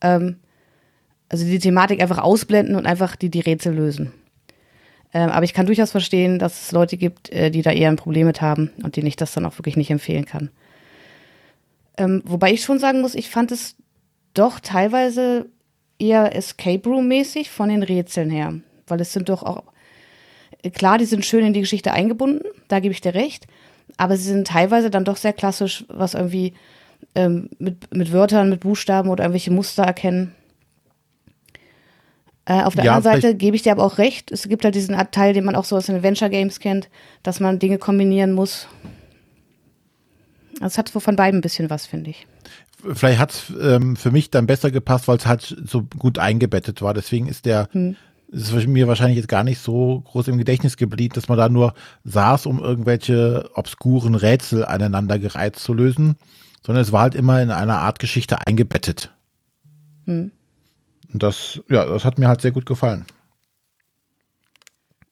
ähm, also die Thematik einfach ausblenden und einfach die, die Rätsel lösen. Ähm, aber ich kann durchaus verstehen, dass es Leute gibt, äh, die da eher ein Problem mit haben und denen ich das dann auch wirklich nicht empfehlen kann. Ähm, wobei ich schon sagen muss, ich fand es doch teilweise eher Escape Room-mäßig von den Rätseln her. Weil es sind doch auch, klar, die sind schön in die Geschichte eingebunden, da gebe ich dir recht, aber sie sind teilweise dann doch sehr klassisch, was irgendwie ähm, mit, mit Wörtern, mit Buchstaben oder irgendwelche Muster erkennen. Äh, auf der ja, anderen Seite gebe ich dir aber auch recht, es gibt halt diesen Teil, den man auch so aus den Adventure Games kennt, dass man Dinge kombinieren muss. Also es hat von beiden ein bisschen was, finde ich vielleicht hat es ähm, für mich dann besser gepasst, weil es halt so gut eingebettet war. Deswegen ist der, hm. Ist mir wahrscheinlich jetzt gar nicht so groß im Gedächtnis geblieben, dass man da nur saß, um irgendwelche obskuren Rätsel aneinander gereizt zu lösen, sondern es war halt immer in einer Art Geschichte eingebettet. Hm. Und das, ja, das hat mir halt sehr gut gefallen.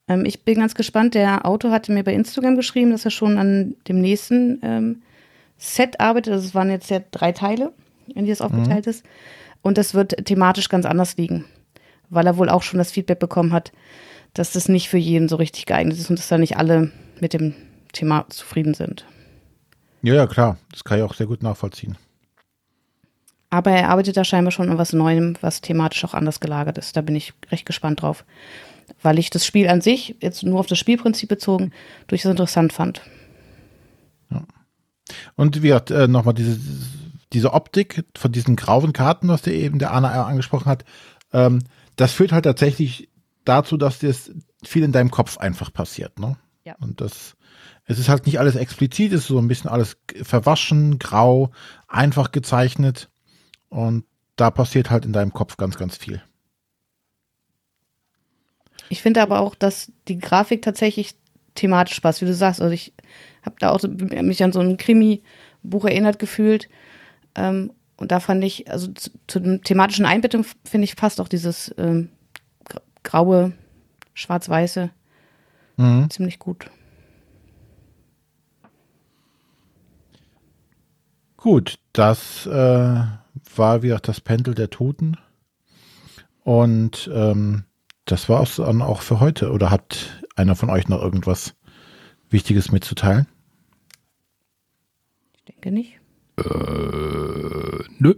Ähm, ich bin ganz gespannt. Der Autor hatte mir bei Instagram geschrieben, dass er schon an dem nächsten ähm, Set arbeitet. Also es waren jetzt ja drei Teile, in die es aufgeteilt mhm. ist. Und das wird thematisch ganz anders liegen, weil er wohl auch schon das Feedback bekommen hat, dass das nicht für jeden so richtig geeignet ist und dass da nicht alle mit dem Thema zufrieden sind. Ja, ja, klar. Das kann ich auch sehr gut nachvollziehen. Aber er arbeitet da scheinbar schon an was Neuem, was thematisch auch anders gelagert ist. Da bin ich recht gespannt drauf. Weil ich das Spiel an sich, jetzt nur auf das Spielprinzip bezogen, durchaus interessant fand. Und wie gesagt, äh, nochmal diese, diese Optik von diesen grauen Karten, was der eben der Anna angesprochen hat, ähm, das führt halt tatsächlich dazu, dass das viel in deinem Kopf einfach passiert. Ne? Ja. Und das, es ist halt nicht alles explizit, es ist so ein bisschen alles verwaschen, grau, einfach gezeichnet. Und da passiert halt in deinem Kopf ganz, ganz viel. Ich finde aber auch, dass die Grafik tatsächlich thematisch passt, wie du sagst. Also ich habe da auch mich an so ein Krimi-Buch erinnert gefühlt. Ähm, und da fand ich, also zu, zu thematischen Einbettung, finde ich, passt auch dieses ähm, graue, schwarz-weiße mhm. ziemlich gut. Gut, das äh, war wie auch das Pendel der Toten. Und ähm, das war es dann auch für heute. Oder hat einer von euch noch irgendwas Wichtiges mitzuteilen? Ich denke nicht. Äh, nö.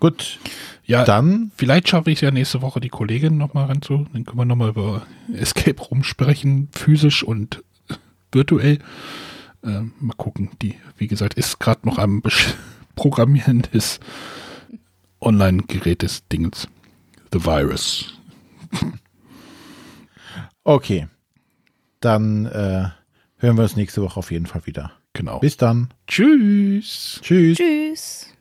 Gut. Ja, dann. Vielleicht schaffe ich es ja nächste Woche, die Kollegin nochmal ranzu. Dann können wir nochmal über Escape Room sprechen, physisch und virtuell. Äh, mal gucken. Die, wie gesagt, ist gerade noch am Programmieren des Online-Gerätes Dingens. The Virus. Okay dann äh, hören wir uns nächste Woche auf jeden Fall wieder. Genau. Bis dann. Tschüss. Tschüss. Tschüss.